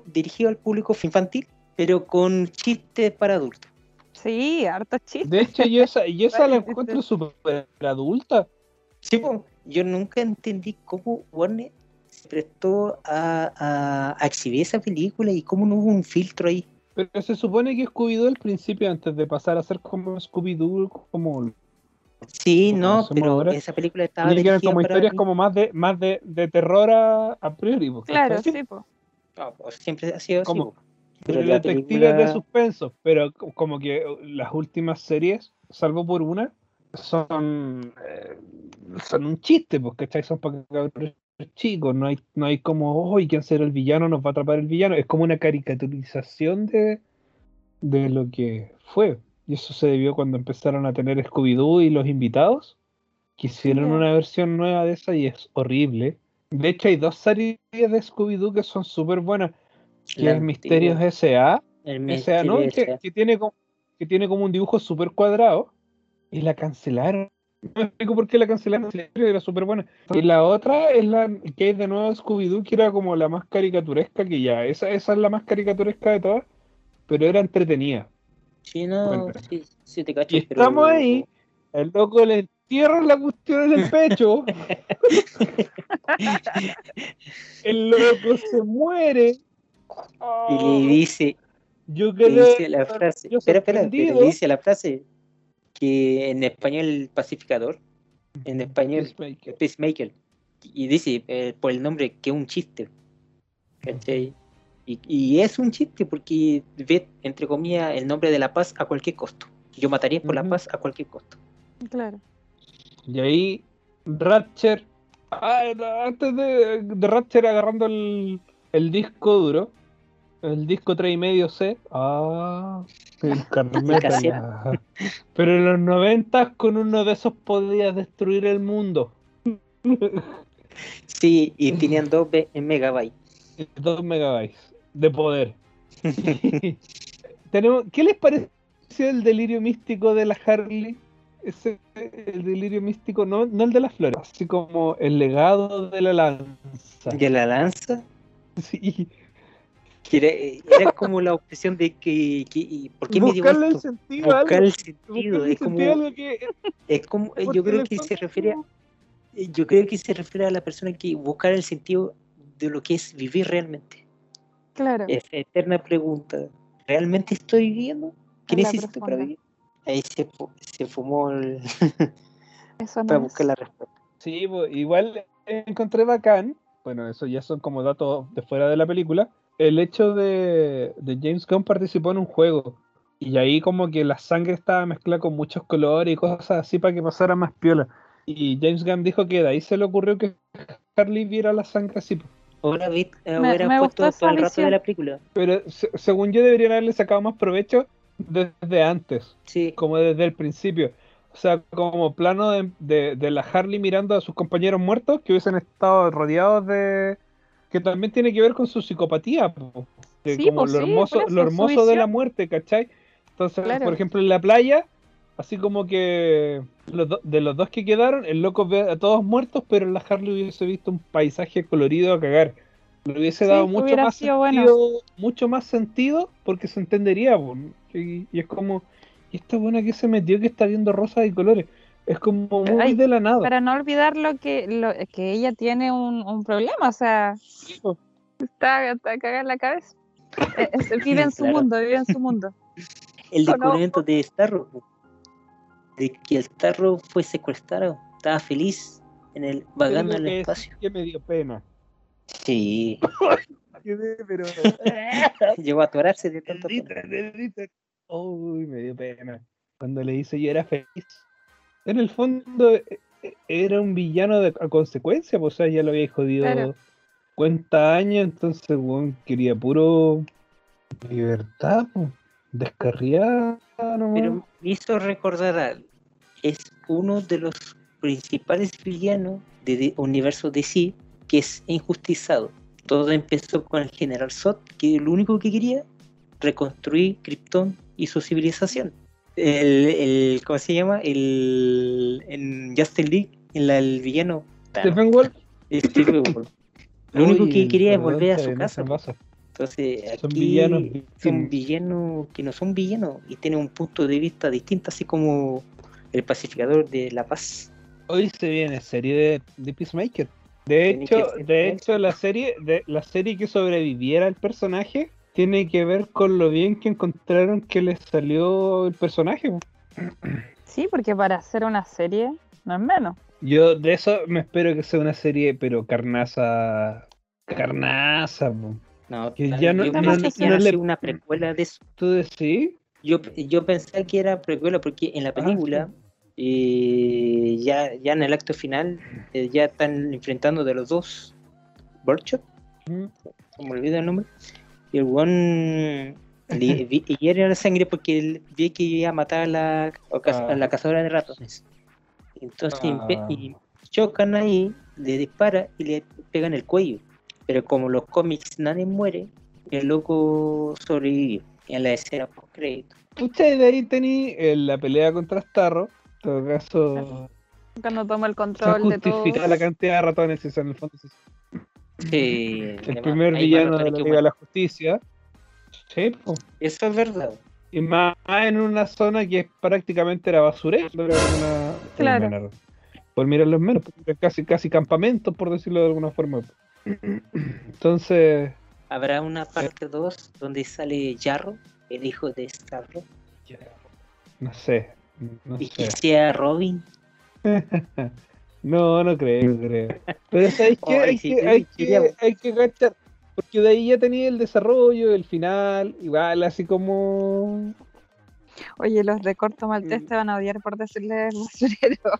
dirigido al público infantil, pero con chistes para adultos. Sí, harto chiste. De hecho, yo esa, yo esa la encuentro súper adulta. Sí, pues, yo nunca entendí cómo Warner se prestó a, exhibir esa película y cómo no hubo un filtro ahí. Pero se supone que Scooby-Doo al principio, antes de pasar a ser como Scooby-Doo, como... Sí, no, pero esa película estaba dirigida como historias como más de más de, terror a, priori. Claro, sí, pues. siempre ha sido así. Pero detectives de suspenso, pero como que las últimas series, salvo por una, son eh, son un chiste, porque Son para chicos, no hay, no hay como, hoy ¿quién será el villano? Nos va a atrapar el villano. Es como una caricaturización de, de lo que fue. Y eso se debió cuando empezaron a tener Scooby-Doo y los invitados, que hicieron una versión nueva de esa y es horrible. De hecho, hay dos series de Scooby-Doo que son súper buenas que es Misterios S.A. S.A. ¿no? Que, tiene como, que tiene como un dibujo súper cuadrado y la cancelaron. No explico por qué la cancelaron, era súper buena. Y la otra es la que es de nuevo Scooby-Doo, que era como la más caricaturesca que ya. Esa, esa es la más caricaturesca de todas, pero era entretenida. Sí, no, sí, sí te cacho, estamos ahí, el loco le entierra la cuestión en el pecho. el loco se muere. Y le dice, yo que dice la frase, espera, espera, pero dice la frase que en español pacificador, en español peacemaker, y dice eh, por el nombre que es un chiste. Y, y, es un chiste porque ve, entre comillas, el nombre de la paz a cualquier costo. Yo mataría por la paz a cualquier costo. Claro. Y ahí Ratcher, ah, antes de, de Ratcher agarrando el, el disco duro, el disco 3 y medio C. Ah, el Pero en los 90 con uno de esos podías destruir el mundo. Sí, y tenían 2 megabytes. 2 megabytes de poder. Tenemos, ¿Qué les pareció el delirio místico de la Harley? Ese, el delirio místico, no, no el de las flores, así como el legado de la lanza. ¿De la lanza? Sí era, como la obsesión de que, que ¿por qué me dio esto? El sentido, Buscar el sentido, es como, es como yo creo que se refiere a, yo creo que se refiere a la persona que buscar el sentido de lo que es vivir realmente. Claro. Esa eterna pregunta, ¿realmente estoy viviendo? ¿Qué necesito para vivir? Ahí se, se fumó el para buscar la respuesta. Sí, igual encontré bacán, bueno, eso ya son como datos de fuera de la película, el hecho de, James Gunn participó en un juego. Y ahí como que la sangre estaba mezclada con muchos colores y cosas así para que pasara más piola. Y James Gunn dijo que de ahí se le ocurrió que Harley viera la sangre así. Ahora eh, hubiera puesto todo el rato de la película. Pero según yo deberían haberle sacado más provecho desde antes. Sí. Como desde el principio. O sea, como plano de, de la Harley mirando a sus compañeros muertos que hubiesen estado rodeados de, que también tiene que ver con su psicopatía, como lo hermoso, lo hermoso de la muerte, ¿cachai? Entonces, Claro. por ejemplo, en la playa, así como que los do- de los dos que quedaron, el loco ve a todos muertos, pero en la Harley hubiese visto un paisaje colorido a cagar. Le hubiese Sí, dado mucho más sentido, bueno. mucho más sentido porque se entendería. po. Y, y es como, ¿y esta buena que se metió que está viendo rosas y colores? Es como muy Ay, de la nada. Para no olvidar lo que, lo, que ella tiene un, un problema, o sea, está, está cagada en la cabeza. Eh, eh, vive en su Claro. mundo, vive en su mundo. El ¿O no? descubrimiento de Starro, de que el Starro fue secuestrado, estaba feliz en el vagando en el que espacio. que me dio pena. Sí, pero... llegó a atorarse de tanto. Uy, me dio pena. Cuando le dice yo era feliz. En el fondo eh, eh, era un villano de, a consecuencia, pues o sea, ya lo había jodido Claro. cuenta años, entonces weón, quería puro libertad, pues, descarriada Pero me hizo recordar algo. Es uno de los principales villanos del universo DC que es injustizado. Todo empezó con el General Zod, que lo único que quería reconstruir Krypton y su civilización. El, el- ¿cómo se llama? El en Justin League, en la- el villano Stephen Wolf. Steve Wolf. Lo único Uy, que quería es volver a su casa. Entonces, Son aquí villanos son villanos que no son villanos y tienen un punto de vista distinto, así como el pacificador de la paz. Hoy se viene serie de, de Peacemaker. De hecho, de hecho la serie, de, la serie que sobreviviera el personaje tiene que ver con lo bien que encontraron que le salió el personaje. Sí, porque para hacer una serie no es menos. Yo de eso me espero que sea una serie, pero carnaza, carnaza. po. No, ya no- yo no- pensé no que iba a le- ser una precuela de eso. ¿Tú decís? Yo, yo pensé que era precuela porque en la Ah, película, eh, ya, ya en el acto final, eh, ya están enfrentando de los dos Birdshot, Mm. me olvida el nombre, y el one y era la sangre porque él vi que iba a matar a la, a la cazadora de ratones. Entonces Ah. y chocan ahí, le dispara y le pegan el cuello. Pero como los cómics nadie muere, el loco sobrevive en la escena post crédito. Pucha, y de ahí tení eh, la pelea contra Starro. En todo caso, Cuando toma el se control de todo. la cantidad de ratones, en el fondo. sí. Sí, El además, primer villano de la Liga de la. Justicia. Sí, po. Eso es verdad. Y más en una zona que prácticamente era basurero. Era una, Claro. por mirarlos menos, porque era casi, casi campamento, por decirlo de alguna forma. Entonces, Habrá una parte 2 donde sale Jarro, el hijo de Starro, no sé. No y que sea Robin. No, no creo, no creo. Pero ¿sabes qué? Ay, Hay, sí, que, hay, que, hay que cachar. Porque de ahí ya tenía el desarrollo, el final, igual así como... Oye, los de corto maltés Mm. te van a odiar por decirles basurero.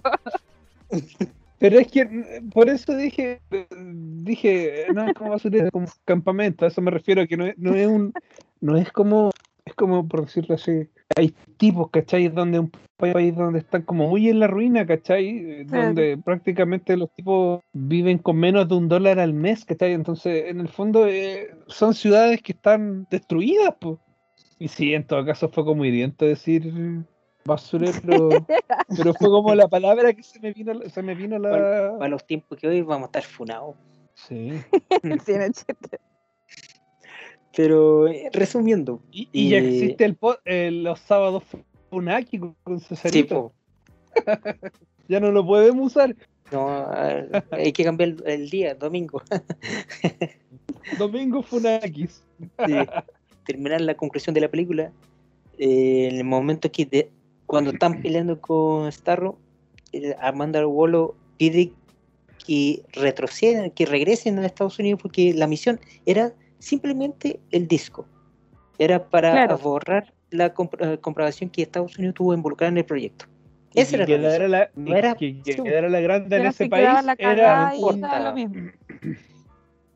Pero es que por eso dije, dije, no es como basurero, es como campamento, a eso me refiero, que no es, no es un, no es como, es como por decirlo así, hay tipos, ¿cachai? Donde un país donde están como muy en la ruina, ¿cachai? Eh. Donde prácticamente los tipos viven con menos de un dólar al mes, ¿cachai? Entonces, en el fondo, eh, son ciudades que están destruidas, pues. Y sí, en todo caso fue como hiriente decir basurero, pero fue como la palabra que se me vino, se me vino la... Para los tiempos que hoy vamos a estar funados. Sí. Tiene chiste. Pero eh, resumiendo, Y, y ya Eh, existe el, eh, los sábados Funaki con, con sí, Cesarito. po, ya no lo podemos usar. no, ah, hay que cambiar el, el día, domingo. Domingo Funakis. Sí. Terminar la conclusión de la película. eh, en el momento que de- cuando están peleando con Starro, eh, Amanda Wolo pide que retrocedan, que regresen a Estados Unidos porque la misión era simplemente el disco. Era para Claro. borrar la compra- eh, comprobación que Estados Unidos tuvo involucrada en el proyecto. Esa era que la misión. quedara la, No era que quedara la grande en ese si país la era, y lo mismo.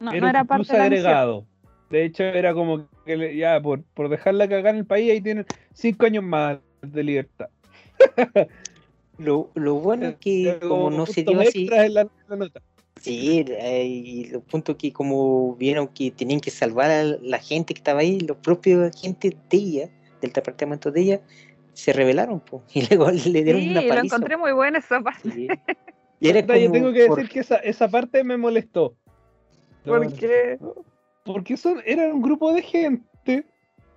No, era no un era parte plus de agregado. De hecho, era como que ya por, por dejarla cagar en el país, ahí tienen cinco años más de libertad. Lo, lo bueno es que Era como no se dio así, en la, en la nota. Sí, eh, y los puntos que como vieron que tenían que salvar a la gente que estaba ahí, los propios agentes de ella del departamento de ella se rebelaron po, y luego le dieron Sí, una lo paliza. encontré muy buena esa parte. Sí. Y era Puta, yo como tengo que por- decir que esa, esa parte me molestó. Porque Porque son, eran un grupo de gente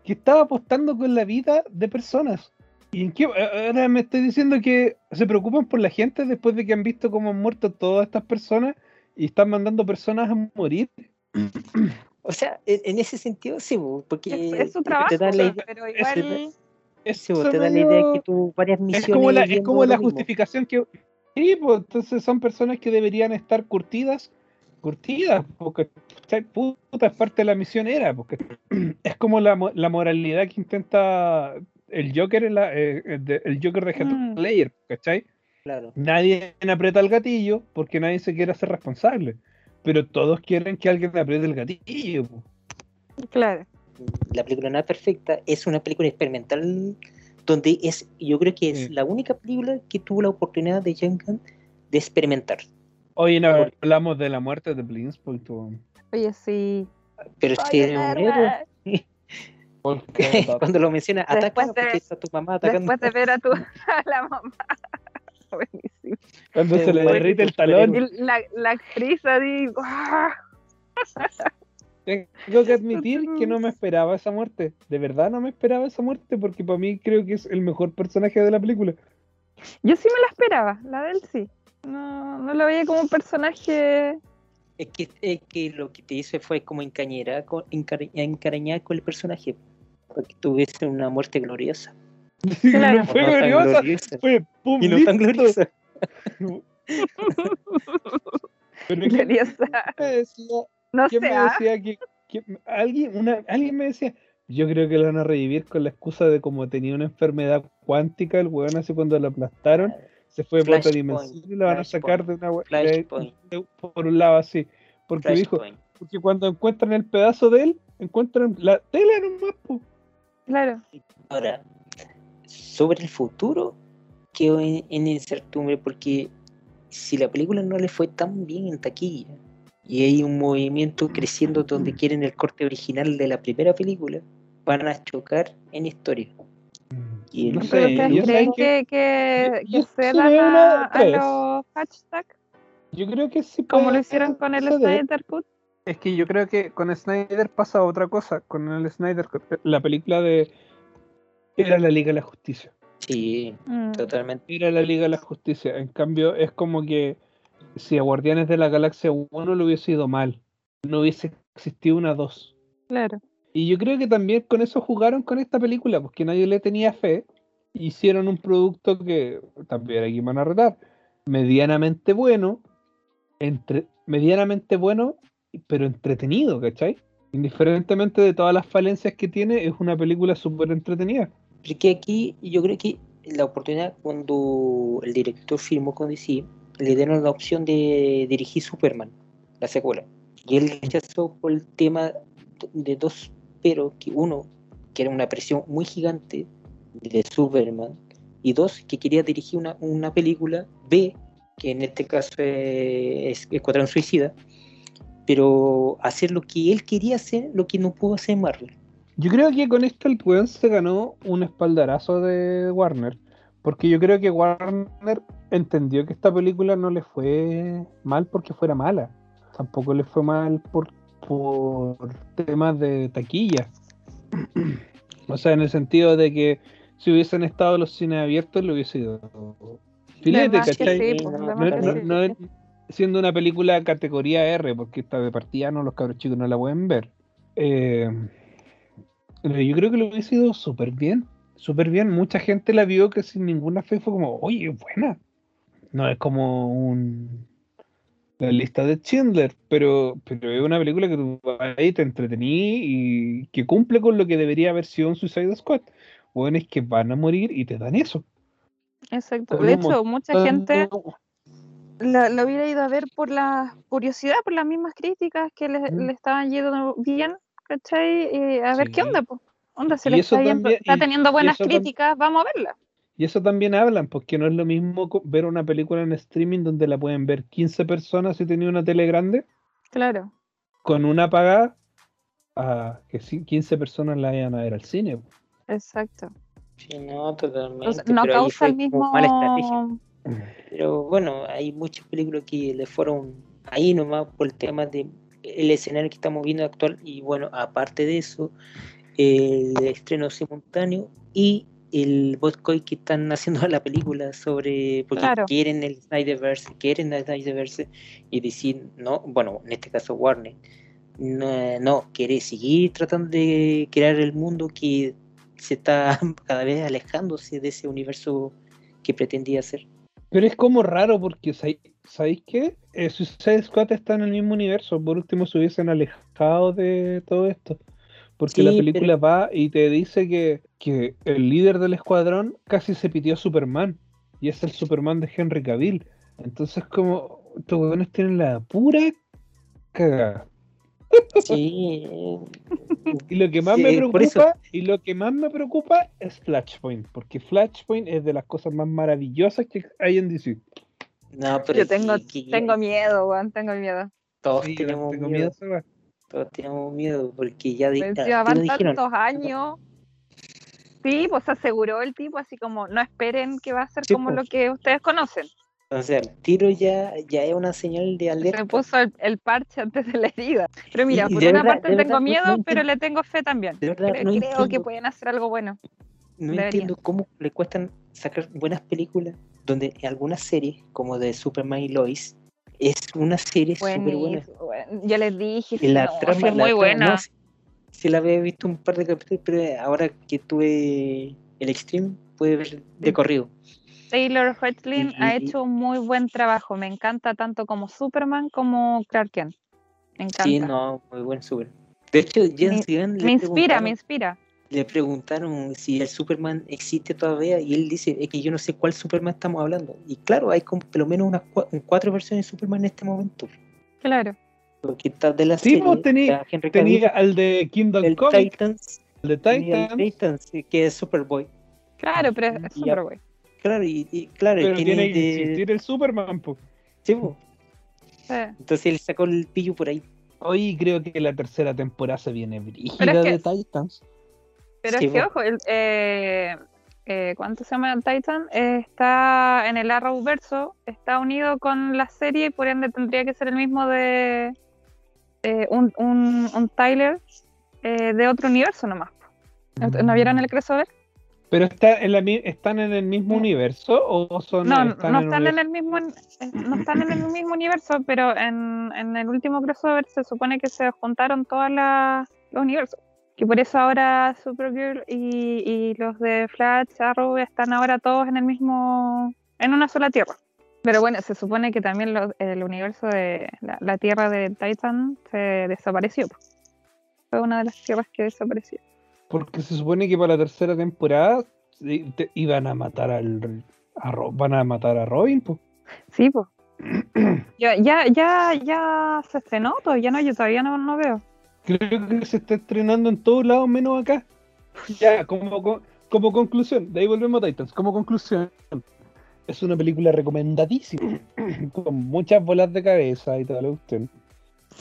que estaba apostando con la vida de personas. ¿Y en qué? Ahora me estoy diciendo que se preocupan por la gente después de que han visto cómo han muerto todas estas personas y están mandando personas a morir. O sea, en, en ese sentido sí, po, porque es, es su te trabajo, da la idea, pero es- igual. sí, te da la idea que tú varias misiones es como la, es viendo como la lo mismo. justificación que. Sí, pues entonces son personas que deberían estar curtidas. Curtidas, porque puta es parte de la misión era, porque es como la, mo- la moralidad que intenta el Joker en la, eh, el de- el Joker de Mm. Ledger, ¿cachai? Claro. Nadie aprieta el gatillo porque nadie se quiere hacer responsable. Pero todos quieren que alguien apriete el gatillo. po. Claro. La película no es perfecta, es una película experimental donde es, yo creo que es Sí. la única película que tuvo la oportunidad de Gunn de experimentar. Hoy no hablamos de la muerte de po. Oye, sí. Pero Soy si un es un héroe. cuando lo menciona, ataca Después de- porque está tu mamá atacando. Después de ver a tu a la mamá. Buenísimo. Cuando se le derrite el talón. La, la actriz ahí. ¡guau! Tengo que admitir que no me esperaba esa muerte. De verdad no me esperaba esa muerte porque para mí creo que es el mejor personaje de la película. Yo sí me la esperaba, la de él sí. No, no la veía como un personaje. Es que, es que lo que te hice fue como encañera, con, encari- encariñar con el personaje. Para que tuviese una muerte gloriosa. Claro. no fue No gloriosa, gloriosa, fue pum, Y no tan gloriosa. Pero ¿quién gloriosa. me decía, No quién sé, me decía que, que- alguien, una, alguien me decía, yo creo que lo van a revivir con la excusa de como tenía una enfermedad cuántica, el weón así cuando lo aplastaron, se fue por otra dimensión y lo van a sacar de una de- Flashpoint. de- por un lado así. Porque dijo, porque cuando encuentran el pedazo de él, encuentran la tela nomás, po. Claro. Ahora, sobre el futuro, quedo en, en incertidumbre porque si la película no le fue tan bien en taquilla y hay un movimiento creciendo donde quieren el corte original de la primera película, van a chocar en historia. Y No el- sé, ¿Pero yo ustedes sé creen que- que, que, yo- que cedan a, a los hashtags Yo creo que sí. como lo hicieron con el. Snyder Cut? Es que yo creo que con Snyder pasa otra cosa. Con el Snyder, la película de. Era la Liga de la Justicia. Sí, Mm. totalmente. Era la Liga de la Justicia. En cambio, es como que si a Guardianes de la Galaxia 1 le hubiese ido mal, no hubiese existido una 2. Claro. Y yo creo que también con eso jugaron con esta película, porque nadie le tenía fe. Hicieron un producto que también aquí van a retar. Medianamente bueno, entre, medianamente bueno, pero entretenido, ¿cachai? Indiferentemente de todas las falencias que tiene, es una película súper entretenida. Porque aquí yo creo que la oportunidad cuando el director firmó con DC, le dieron la opción de dirigir Superman, la secuela. Y él rechazó por el tema de dos pero, que uno, que era una presión muy gigante de Superman, y dos, que quería dirigir una, una película B, que en este caso es Escuadrón Suicida, pero hacer lo que él quería hacer, lo que no pudo hacer Marvel. Yo creo que con esto el weón se ganó un espaldarazo de Warner. Porque yo creo que Warner entendió que esta película no le fue mal porque fuera mala. Tampoco le fue mal por, por temas de taquilla. o sea, en el sentido de que si hubiesen estado los cines abiertos, le hubiese ido filete, ¿cachai? sí, pues, no, No, no- siendo una película categoría R, porque esta de partida no, los cabros chicos no la pueden ver. Eh, yo creo que lo hubiese ido súper bien, súper bien. Mucha gente la vio que sin ninguna fe fue como, oye, buena. No es como un la lista de Schindler, pero, pero es una película que tú ahí, te entretení y que cumple con lo que debería haber sido un Suicide Squad. Bueno, es que van a morir y te dan eso. Exacto. Con De hecho, mucha gente la, la hubiera ido a ver por la curiosidad, por las mismas críticas que le, Mm. le estaban yendo bien, ¿cachai? Y a ver qué onda, pues. Onda, si Y le eso está, yendo- también- está y- teniendo buenas críticas, vamos a verla. Y eso también hablan, porque no es lo mismo ver una película en streaming donde la pueden ver 15 personas si tenía una tele grande, Claro. con una pagada, a que sí, 15 personas la vayan a ver al cine. Exacto. Sí, no, totalmente. no causa el mismo. Mala estrategia. Pero bueno, hay muchas películas que le fueron ahí nomás por el tema de el escenario que estamos viendo actual y bueno, aparte de eso, el estreno simultáneo y el botcoy que están haciendo la película sobre porque quieren el Snyderverse, quieren el Snyderverse y decir no, bueno, en este caso Warner, no, no, quiere seguir tratando de crear el mundo que se está cada vez alejándose de ese universo que pretendía ser. Pero es como raro porque, ¿sabéis qué? Eh, Suicide Squad está en el mismo universo. Por último, se hubiesen alejado de todo esto. Porque la película va y te dice que, que, el líder del escuadrón casi se pidió a Superman. Y es el Superman de Henry Cavill. Entonces, como estos huevones tienen la pura cagada. Sí. y lo que más me preocupa, y lo que más me preocupa es Flashpoint, porque Flashpoint es de las cosas más maravillosas que hay en DC. No, pero yo tengo, tengo miedo, Juan, tengo miedo. Todos tenemos miedo. Todos tenemos miedo porque ya, pues, llevaban tantos años. Sí, pues aseguró el tipo, así como no esperen que va a ser como lo que ustedes conocen. Entonces, el tiro ya, ya es una señal de alerta. Se puso el, parche antes de la herida. Pero mira, por una parte tengo miedo, pero le tengo fe también. creo, que pueden hacer algo bueno. No entiendo cómo le cuestan sacar buenas películas donde algunas series, como de Superman y Lois, es una serie súper buena. Yo les dije, la trama, es muy buena. si la había visto un par de capítulos, pero ahora que tuve el Extreme, puede ver de corrido. Taylor Hoechlin ha hecho un muy buen trabajo. Me encanta tanto como Superman como Clark Kent. Me encanta. Sí, no, muy buen Superman. De hecho, James me, me inspira, me inspira. Le preguntaron si el Superman existe todavía y él dice es que yo no sé cuál Superman estamos hablando. Y claro, hay como por lo menos unas cuatro versiones de Superman en este momento. Claro. Porque está de la sí, serie, tenía, tenía al de Kingdom el Come. Titans, el de Titans. Titans, que es Superboy. Claro, pero es Superboy. Claro, y, claro, Pero tiene que existir el Superman, po. Sí, po. Entonces él sacó el pillo por ahí. Hoy creo que la tercera temporada se viene brígida de Titans. Pero es que, ojo, el, eh, eh, ¿cuánto se llama Titan? está en el Arrowverso, está unido con la serie y por ende tendría que ser el mismo de eh, un, un, un, Tyler de otro universo nomás. ¿No vieron el crossover? ¿Pero está en la, están en el mismo universo o son No, no están en el mismo eh, no están en el mismo universo, pero en, en el último crossover se supone que se juntaron todos los universos. Que por eso ahora Supergirl y, y los de Flash, Arrow están ahora todos en el mismo en una sola tierra. Pero bueno, se supone que también el universo de la, la, tierra de Titan se desapareció. Fue una de las tierras que desapareció. Porque se supone que para la tercera temporada iban a matar al a, van a matar a Robin, pues. Sí, pues. ya, ya, ya, ya se estrenó, todavía no, yo todavía no, no veo. Creo que se está estrenando en todos lados menos acá. Ya, como, como conclusión, de ahí volvemos a Titans, como conclusión. Es una película recomendadísima, con muchas bolas de cabeza y toda la cuestión.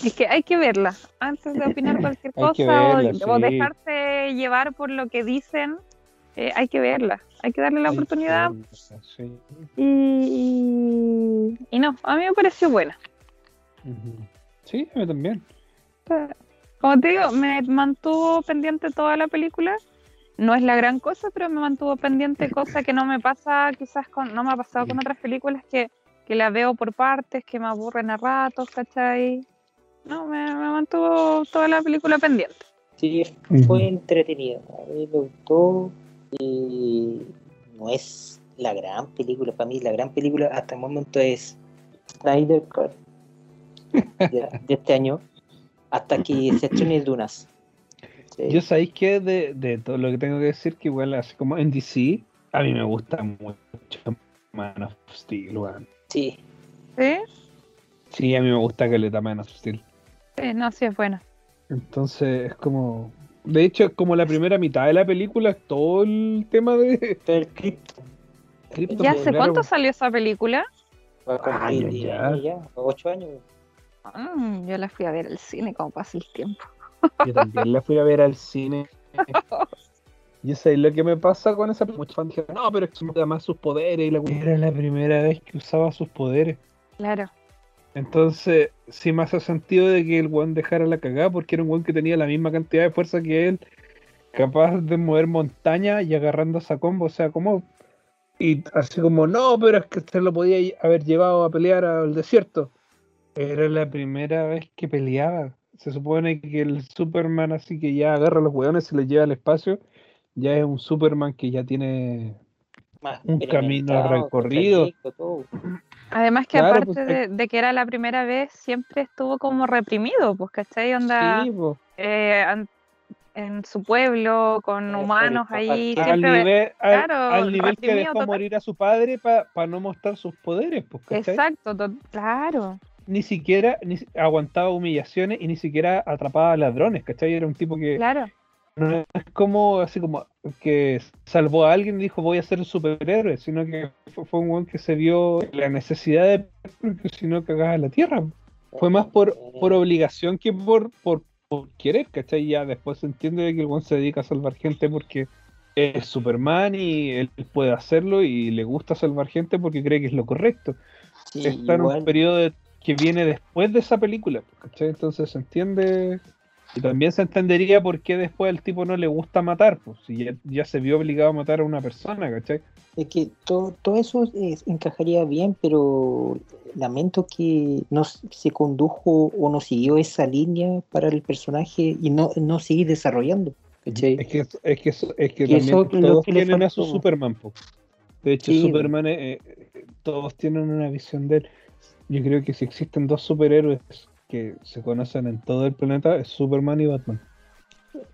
Es que hay que verla antes de opinar cualquier cosa o, dejarse llevar por lo que dicen. Eh, hay que verla, hay que darle la oportunidad. Y, y, no, a mí me pareció buena. Sí, a mí también. Como te digo, me mantuvo pendiente toda la película. No es la gran cosa, pero me mantuvo pendiente, cosa que no me pasa quizás con, no me ha pasado con otras películas que, que la veo por partes, que me aburren a ratos, ¿cachai? No, me, mantuvo toda la película pendiente. Sí, fue entretenido. A mí me gustó. Y no es la gran película. Para mí, la gran película hasta el momento es Snyder Cut de, este año hasta que se estrene Dunas. Yo sabéis que de, de, todo lo que tengo que decir, que igual así como en DC, a mí me gusta mucho Man of Steel, Sí. ¿Sí? Sí, a mí me gusta que le da Man of Steel. Sí, no, sí es buena. Entonces es como. De hecho, es como la primera mitad de la película, es todo el tema de. El cripto. ¿Ya hace cuánto salió esa película? Va a ya, ya, ocho años. Mm, yo la fui a ver al cine, como pasa el tiempo. Yo también la fui a ver al cine. Y eso es lo que me pasa con esa. Muchos fans dijeron, no, pero es que da más sus poderes. Y la... Era la primera vez que usaba sus poderes. Claro. Entonces, sí me hace sentido de que el weón dejara la cagada porque era un weón que tenía la misma cantidad de fuerza que él, capaz de mover montaña y agarrando esa combo. O sea, como. Y así como, no, pero es que se lo podía haber llevado a pelear al desierto. Era la primera vez que peleaba. Se supone que el Superman así que ya agarra a los weones y los lleva al espacio. Ya es un Superman que ya tiene un camino recorrido. Además que aparte pues, de, que era la primera vez, siempre estuvo como reprimido, pues, ¿cachai? Onda pues. eh, en su pueblo, con humanos ahí. Al nivel, al, nivel que dejó morir a su padre para no mostrar sus poderes, pues, Exacto, claro. Ni siquiera ni, aguantaba humillaciones y ni siquiera atrapaba ladrones, ¿cachai? Era un tipo que claro. No es como así como que salvó a alguien y dijo voy a ser un superhéroe, sino que fue, un buen que se vio la necesidad de si no cagaba la tierra. Fue más por, por obligación que por, por, querer, ¿cachai? Ya después se entiende que el buen se dedica a salvar gente porque es Superman y él puede hacerlo y le gusta salvar gente porque cree que es lo correcto. Está en un periodo que viene después de esa película, ¿cachai? Entonces se entiende y también se entendería por qué después al tipo no le gusta matar, pues si ya, se vio obligado a matar a una persona, ¿cachai? Es que todo, todo eso encajaría bien, pero lamento que no se condujo o no siguió esa línea para el personaje y no, no seguir desarrollando. ¿cachai? Es que, es que, es que, también todos tienen a su Superman. Po. De hecho, Superman, eh, eh, todos tienen una visión de él. Yo creo que si existen dos superhéroes que se conocen en todo el planeta es Superman y Batman.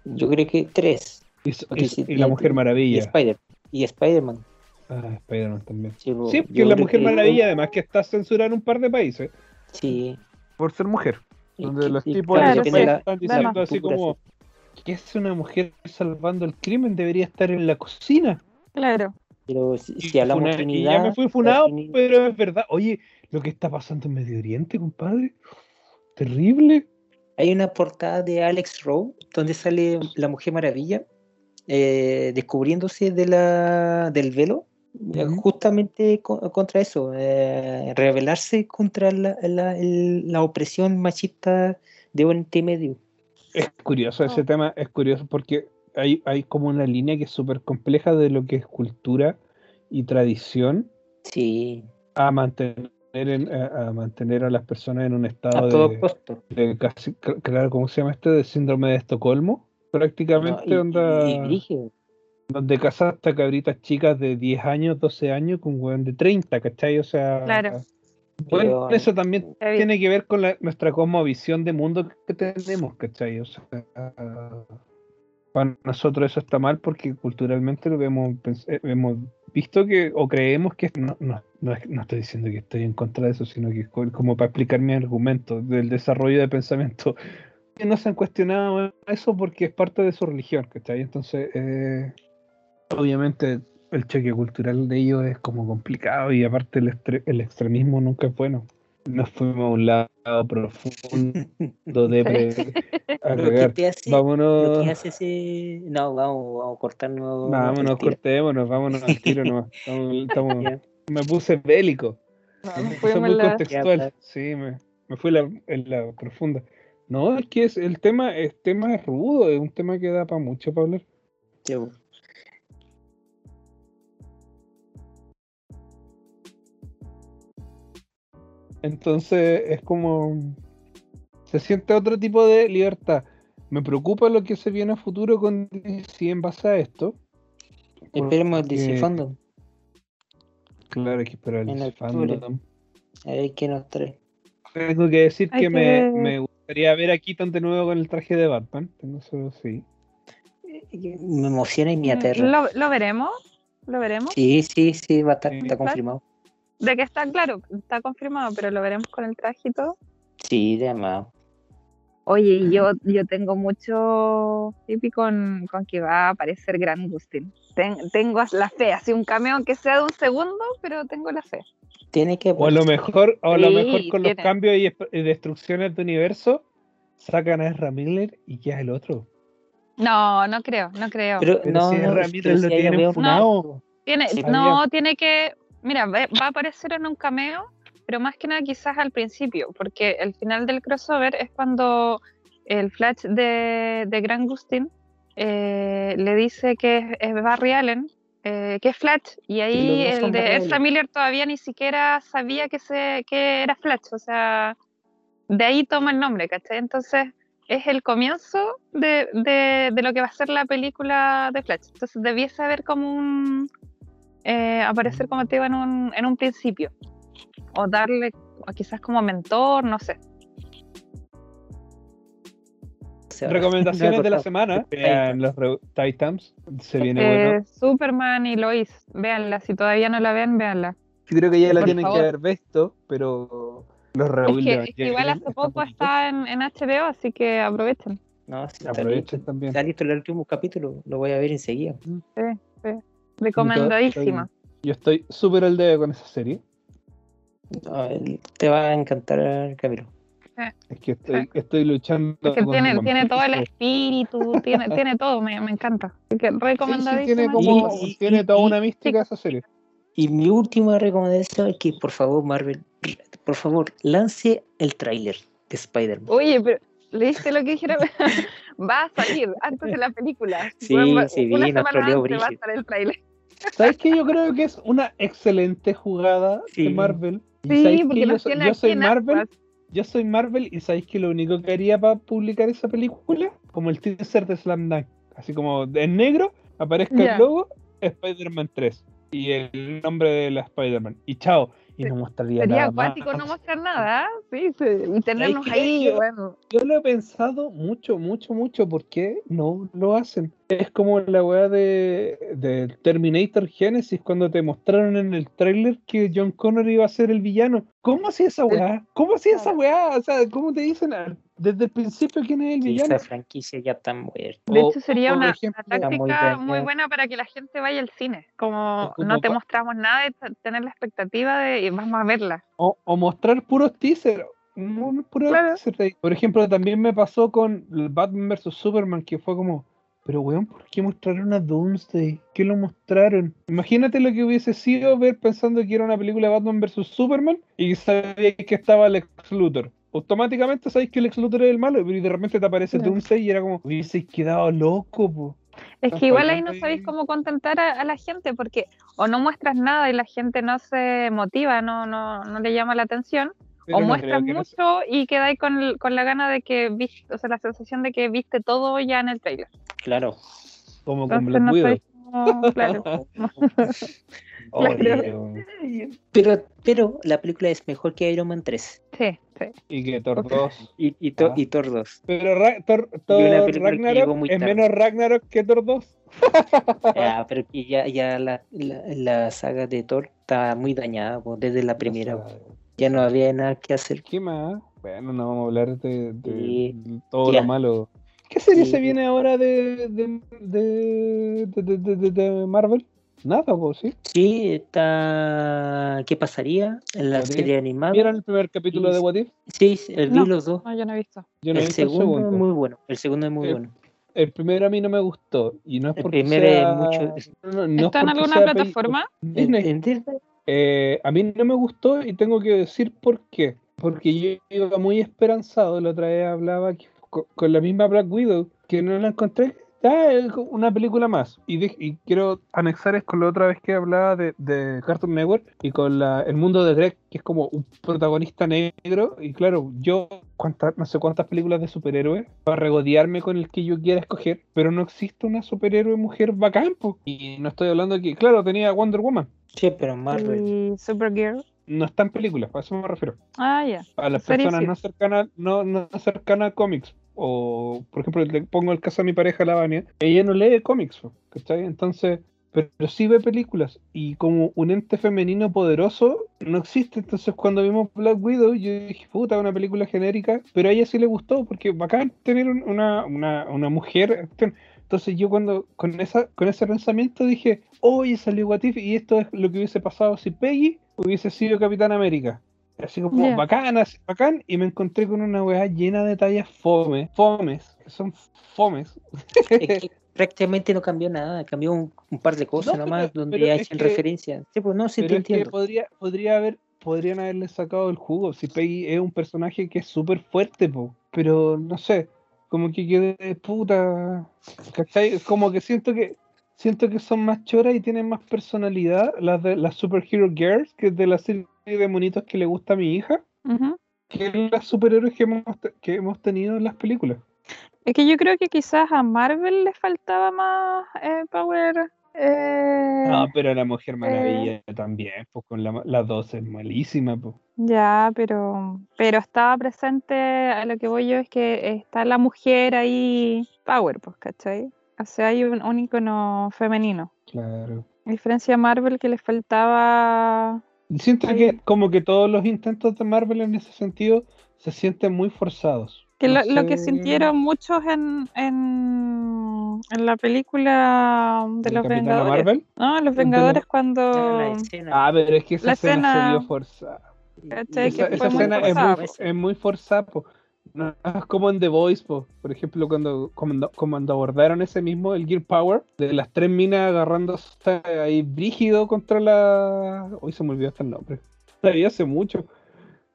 Yo creo que tres. Y, la Mujer Maravilla. Y, Spider, y Spider-Man. Ah, Spider-Man también. Sí, porque la Mujer Maravilla además que está censurada en un par de países. Sí. Por ser mujer. Donde los tipos están diciendo así como que es una mujer salvando el crimen, debería estar en la cocina. Claro. Pero si, hablamos de y ya me fui funado, pero es verdad. Oye, lo que está pasando en Medio Oriente, compadre terrible. Hay una portada de Alex Rowe donde sale la Mujer Maravilla eh, descubriéndose de la, del velo, eh, justamente contra eso, eh, rebelarse contra la, la, opresión machista de Oriente Medio. Es curioso ese oh. tema, es curioso porque hay, hay como una línea que es súper compleja de lo que es cultura y tradición sí. a mantener a, mantener a las personas en un estado de, casi, claro, ¿cómo se llama este? De síndrome de Estocolmo, prácticamente, donde casaste a cabritas chicas de 10 años, 12 años con weón de 30, ¿cachai? O sea, bueno, eso también tiene que ver con nuestra visión de mundo que tenemos, ¿cachai? O sea, para nosotros eso está mal porque culturalmente lo vemos, eh, hemos visto que, o creemos que, no, no, no, estoy diciendo que estoy en contra de eso, sino que es como para explicar mi argumento del desarrollo de pensamiento, no se han cuestionado eso porque es parte de su religión, ¿cachai? Entonces, eh, obviamente el cheque cultural de ellos es como complicado y aparte el, el extremismo nunca es bueno nos fuimos a un lado profundo de a cagar. vámonos. No, vamos, vamos a cortarnos. vámonos, cortémonos, vámonos al tiro nomás. Estamos, me puse bélico. me puse muy contextual. Sí, me, me fui la, en la profunda. No, es que es, el tema, el tema es rudo, es un tema que da para mucho para hablar. Entonces es como. Se siente otro tipo de libertad. Me preocupa lo que se viene a futuro con DC en base a esto. Esperemos el DC Fandom. Claro, hay que esperar el DC Fandom. A ver qué nos trae. Tengo que decir que, Me, me, gustaría ver a Keaton de nuevo con el traje de Batman. Tengo solo sí. Me emociona y me mm, aterra. ¿Lo, ¿Lo, veremos? ¿Lo veremos? Sí, sí, sí, va a estar, está confirmado. De que está claro, está confirmado, pero lo veremos con el traje y todo. Sí, de más. Oye, yo, yo tengo mucho hippie con, con que va a aparecer Gran Gustin. tengo la fe, así un cameo que sea de un segundo, pero tengo la fe. Tiene que. O a lo mejor, o lo mejor con los cambios y, destrucciones de universo, sacan a Ezra Miller y ya el otro. No, no creo, no creo. Pero, Pero no, si Ramírez pero lo veo- funado. Tiene, Sí, no, tiene que, mira, va a aparecer en un cameo, pero más que nada quizás al principio, porque el final del crossover es cuando el Flash de, de Grant Gustin eh, le dice que es, es Barry Allen, eh, que es Flash, y ahí el de Ezra. Miller todavía ni siquiera sabía que, se, que era Flash, o sea, de ahí toma el nombre, ¿cachai? Entonces es el comienzo de, de- de lo que va a ser la película de Flash. Entonces debiese haber como un... eh, aparecer como te digo en un, en un principio. O darle, o quizás como mentor, no sé. Recomendaciones de la semana. Vean los Titans. Se viene Eh, bueno. Superman y Lois, véanla. Si todavía no la ven, véanla. Yo creo que ya la por tienen que haber visto, pero los Es Raúl que, es que igual hace poco está en, en HBO, así que aprovechen. No, sí, está Aprovechen listo. también. Está listo el último capítulo, lo voy a ver enseguida. Recomendadísima. Yo estoy súper al debe con esa serie. Te va a encantar, Camilo. Es que estoy, estoy luchando. Es que con tiene, todo el espíritu, tiene, tiene todo, me, me encanta. Así que Sí, sí, recomendadísima. tiene, como, Y- tiene toda y- una mística esa serie. Y mi última recomendación es que, por favor, Marvel, por favor, lance el tráiler de Spider-Man. Oye, pero ¿leíste lo que dijeron? va a salir antes de la película. Sí, Bueno, sí, vi, una semana troleó antes va a estar el trailer. ¿Sabes qué? Yo creo que es una excelente jugada Sí. de Marvel. Sí, ¿sabéis porque yo, soy- yo soy Marvel. Yo soy Marvel y ¿sabéis que lo único que haría para publicar esa película? Como el teaser de Slam Dunk. Así como en negro aparezca el logo Spider-Man 3 y el nombre de la Spider-Man. Y chao. Y no mostraría Sería nada acuático más. no mostrar nada, ¿ah? sí, sí, y tenernos ahí, Yo- bueno. Yo lo he pensado mucho, mucho, mucho. ¿Por qué no lo hacen? Es como la weá de, de Terminator Genesis cuando te mostraron en el tráiler que John Connor iba a ser el villano. ¿Cómo hacía esa weá? ¿Cómo hacía esa weá? O sea, ¿cómo te dicen al- desde el principio quién es el Sí, villano? esa franquicia ya está muerta. De hecho, sería por una, ejemplo, una Está muy táctica muy, buena para que la gente vaya al cine. Como, no te mostramos nada y tener la expectativa de y vamos a verla. O, o mostrar puros teasers. Puros Claro. teasers ahí. Por ejemplo, también me pasó con el Batman vs Superman, que fue como, pero weón, ¿por qué mostraron a Doomsday? ¿Qué lo mostraron? Imagínate lo que hubiese sido ver pensando que era una película de Batman vs Superman y sabíais que estaba Lex Luthor. Automáticamente sabéis que Lex Luthor es el malo, pero y de repente te aparece Sí. Doomsday y era como, hubieseis quedado loco, po. Es que igual ahí no sabéis cómo contentar a, a la gente, porque o no muestras nada y la gente no se motiva, no, no, no le llama la atención, Pero o no muestras que no se- mucho y quedáis con, el- con la gana de que viste, o sea, la sensación de que viste todo ya en el trailer. Claro. como con Entonces Black no Widow. sabéis claro. Claro. Pero, pero la película es mejor que Iron Man 3 Sí, sí. Y que Thor Ok. 2. y, y, Thor- Ah. y Thor 2. Pero Ra- Thor, Thor Ragnarok muy es menos Ragnarok que Thor 2. Ya, pero que ya, ya la, la, la saga de Thor está muy dañada po, desde la primera. O sea, Ya no había nada que hacer. ¿Qué más? Bueno, no vamos a hablar de, de Sí. todo Ya. lo malo. ¿Qué serie Sí. se viene ahora de, de, de, de, de- de- de- de Marvel? Nada, pues, ¿sí? Sí, está. ¿Qué pasaría en la What serie animada? ¿Vieron el primer capítulo de What If? Sí, sí, el- vi No. los dos. No, yo no he visto. Yo no he el visto el segundo es segundo. muy bueno. El segundo es muy bueno. El primero a mí no me gustó. Y no es El porque primero es sea... mucho- no, es ¿Está en alguna plataforma? ¿En- Disney. en Disney? Eh, a mí no me gustó y tengo que decir por qué. Porque yo iba muy esperanzado, la otra vez hablaba que- co- con, la misma Black Widow, que no la encontré. Ah, es una película más. Y, de- y quiero anexar es con la otra vez que hablaba de, de Cartoon Network y con la, el mundo de Greg, que es como un protagonista negro. Y claro, yo cuántas, no sé cuántas películas de superhéroes para regodearme con el que yo quiera escoger, pero no existe una superhéroe mujer bacán. po. Y no estoy hablando de que, claro, tenía Wonder Woman. Sí, pero Marvel. Y Supergirl. No está en películas, a eso me refiero. Ah, ya. A las personas no cercanas, no, no cercanas a cómics. O, por ejemplo, le pongo el caso a mi pareja, la Vania. Ella no lee cómics, ¿cachai? Entonces, pero, pero sí ve películas. Y como un ente femenino poderoso no existe. Entonces, cuando vimos Black Widow, yo dije, puta, una película genérica. Pero a ella sí le gustó, porque bacán tener un- una, una, una mujer. Entonces yo cuando con esa con ese pensamiento dije, oye, salió What If", y esto es lo que hubiese pasado si Peggy hubiese sido Capitán América. Así como Ya. bacán, así, bacán, y me encontré con una weá llena de tallas fome, fomes, que son fomes. Es que prácticamente no cambió nada, cambió un, un par de cosas No, nomás pero- donde hacen que- referencia. Sí, pues no, sí Pero te es que entiendo. podría, podría haber, podrían haberle sacado el jugo. Si Peggy es un personaje que es súper fuerte, po. Pero no sé, como que quede puta. ¿Cachai? Como que siento que siento que son más choras y tienen más personalidad las de las Superhero Girls, que es de la serie de monitos que le gusta a mi hija, Ujú. que las superhéroes que hemos, que hemos tenido en las películas. Es que yo creo que quizás a Marvel le faltaba más eh, power. eh, No, pero la Mujer Maravilla también, pues con la, la 2 es malísima, pues. Ya, pero, pero estaba presente, a lo que voy yo es que está la mujer ahí, power, pues, ¿cachai? O sea, hay un, un icono femenino. Claro. A diferencia de Marvel que le faltaba... Siento Ahí- que como que todos los intentos de Marvel en ese sentido se sienten muy forzados. Que No lo, lo que sintieron muchos en, en, en la película de ¿el los Capitana Vengadores. Marvel? No, los de los- Vengadores cuando... la escena. Ah, pero es que esa La escena, se escena- vio forzada. ¿Cachai? Esa, esa escena es muy, po. es muy forzada. po. No es como en The Voice, po. por ejemplo, cuando, cuando, cuando abordaron ese mismo, el Gear Power, de las tres minas agarrándose ahí brígido contra la... Hoy se me olvidó hasta el nombre. La vi hace mucho.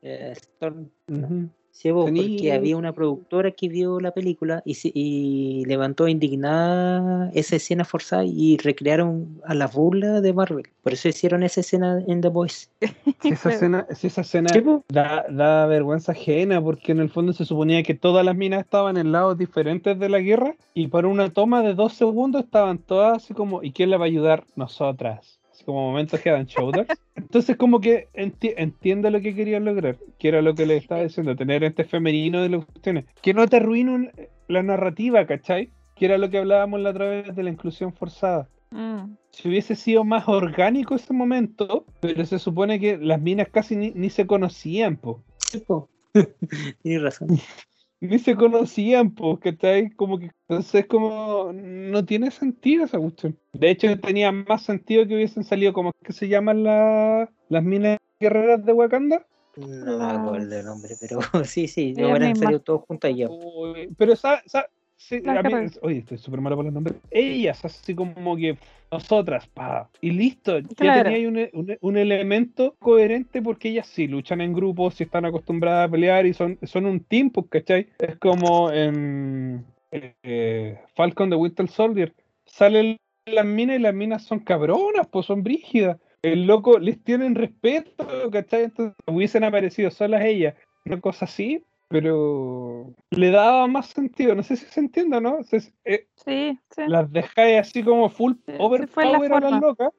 Eh, Storm- Ujú. Sí, po, Tení- porque había una productora que vio la película y, levantó indignada esa escena forzada y recrearon a la burla de Marvel. Por eso hicieron esa escena en The Voice. Esa escena, si esa escena da vergüenza ajena, porque en el fondo se suponía que todas las minas estaban en lados diferentes de la guerra, y para una toma de dos segundos estaban todas así como, ¿y quién la va a ayudar? Nosotras. Como momentos Head and Shoulders. Entonces como que enti- entiendo lo que querían lograr, que era lo que le estaba diciendo, tener este femenino de las cuestiones. Que no te arruine un- la narrativa, ¿cachai? Que era lo que hablábamos la otra vez de la inclusión forzada Mm. si hubiese sido más orgánico ese momento, pero se supone que las minas casi ni, ni se conocían, po. Sí, po. Tienes razón. Ni se conocían, está ahí como que. Entonces, como. No tiene sentido esa cuestión. De hecho, tenía más sentido que hubiesen salido, como que se llaman la- las minas guerreras de Wakanda. No me acuerdo el nombre, pero sí, sí, hubieran salido todos juntos allá. Uy, pero, sa- sa- sí, a mí- oye, estoy súper malo por los nombres. Ellas, así como que nosotras, pa. Y listo, ya Claro. tenía ahí un, un- un elemento coherente porque ellas sí luchan en grupos, sí están acostumbradas a pelear y son, son un team, pues, ¿cachai? Es como en eh, Falcon de Winter Soldier. Salen las minas y las minas son cabronas, pues son brígidas. El loco les tienen respeto, ¿cachai? Entonces hubiesen aparecido solas ellas, una cosa así, pero le daba más sentido. No sé si se entiende, ¿no? Eh, Sí, sí. las dejáis así como full Sí, la overpower a las locas,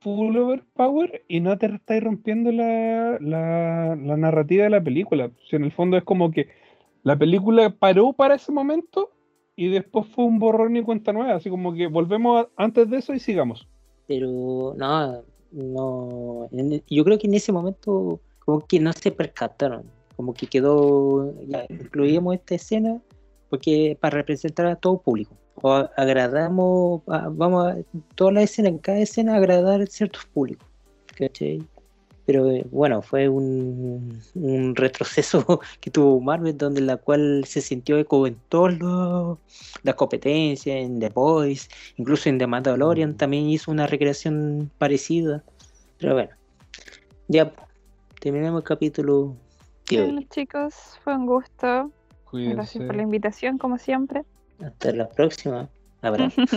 full overpower, y no te estáis rompiendo la, la, la narrativa de la película. Si en el fondo es como que la película paró para ese momento y después fue un borrón y cuenta nueva, así como que volvemos a- antes de eso y sigamos. Pero no, no. en- yo creo que en ese momento, como que no se percataron. Como que quedó. Ya, incluíamos esta escena porque para representar a todo público. O agradamos, vamos a. Toda la escena, en cada escena, agradar a ciertos públicos. ¿Cachai? Pero eh, bueno, fue un, un retroceso que tuvo Marvel, donde la cual se sintió eco en todas las competencias, en The Voice, incluso en The Mandalorian también hizo una recreación parecida. Pero bueno, ya terminamos el capítulo hoy. chicos, fue un gusto. Cuídense. Gracias por la invitación, como siempre. Hasta la próxima. Abrazo.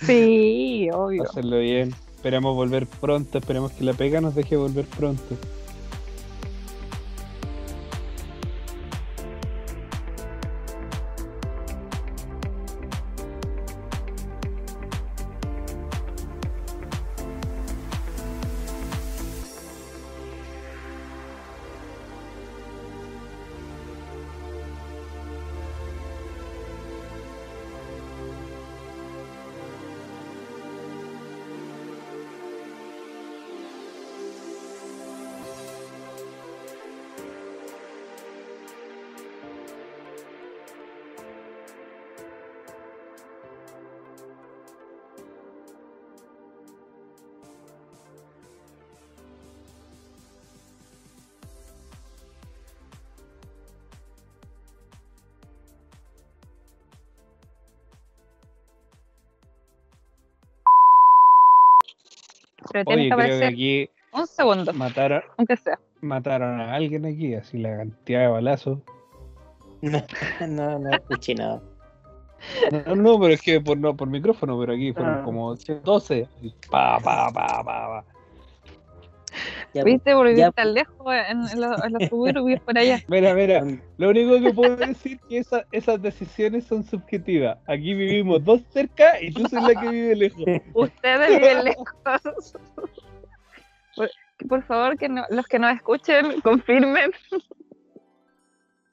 Sí, obvio. Hacerlo bien. Esperamos volver pronto, esperemos que la pega nos deje volver pronto. Pero tiene Oye, que aparecer aquí un segundo, mataron, aunque sea. mataron a alguien aquí, así la cantidad de balazos. No, no, no escuché nada. No, no, pero es que por, no, por micrófono, pero aquí fueron Ah. como 12. y Pa, pa, pa, pa, pa. Ya, pues, ¿Viste? Por vivir ya, tan lejos en, en los, en los suburbios por allá. Mira, mira, pues, lo único que puedo decir es que esa- esas decisiones son subjetivas. Aquí vivimos dos cerca y tú sos la que vive lejos. Ustedes viven lejos. Por, favor, que no- los que nos escuchen confirmen.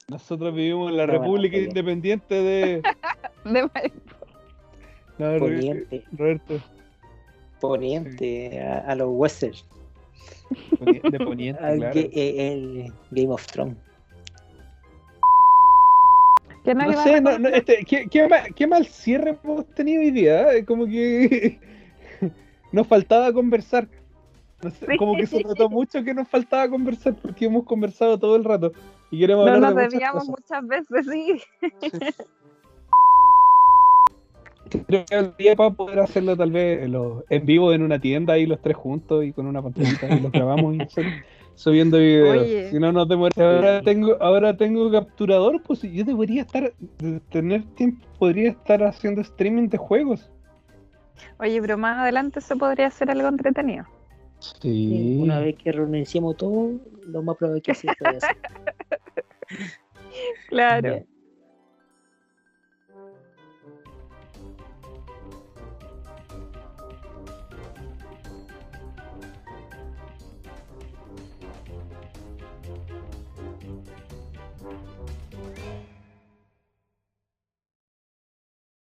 Nosotros vivimos en la No, República. Independiente de. De Maipo. No, Poniente, Roberto. poniente a, a los westerns. De Poniente, claro. eh, el Game of Thrones. Que no, sé, no, no, este, ¿qué, qué, ma- qué mal cierre hemos tenido hoy día. ¿eh? Como que nos faltaba conversar. No sé, Sí. Como que se notó mucho que nos faltaba conversar porque hemos conversado todo el rato y queremos No hablar nos de muchas debíamos cosas. muchas veces, sí. Creo que el día para poder hacerlo tal vez en, los- en vivo en una tienda ahí los tres juntos y con una pantallita y los grabamos y sub- subiendo videos. Oye. Si no nos demoramos. Ahora tengo, ahora tengo capturador, pues yo debería estar, de tener tiempo, podría estar haciendo streaming de juegos. Oye, pero más adelante se podría hacer algo entretenido. Sí. Una vez que renunciemos todo, lo más probable es que se pueda hacer. Claro.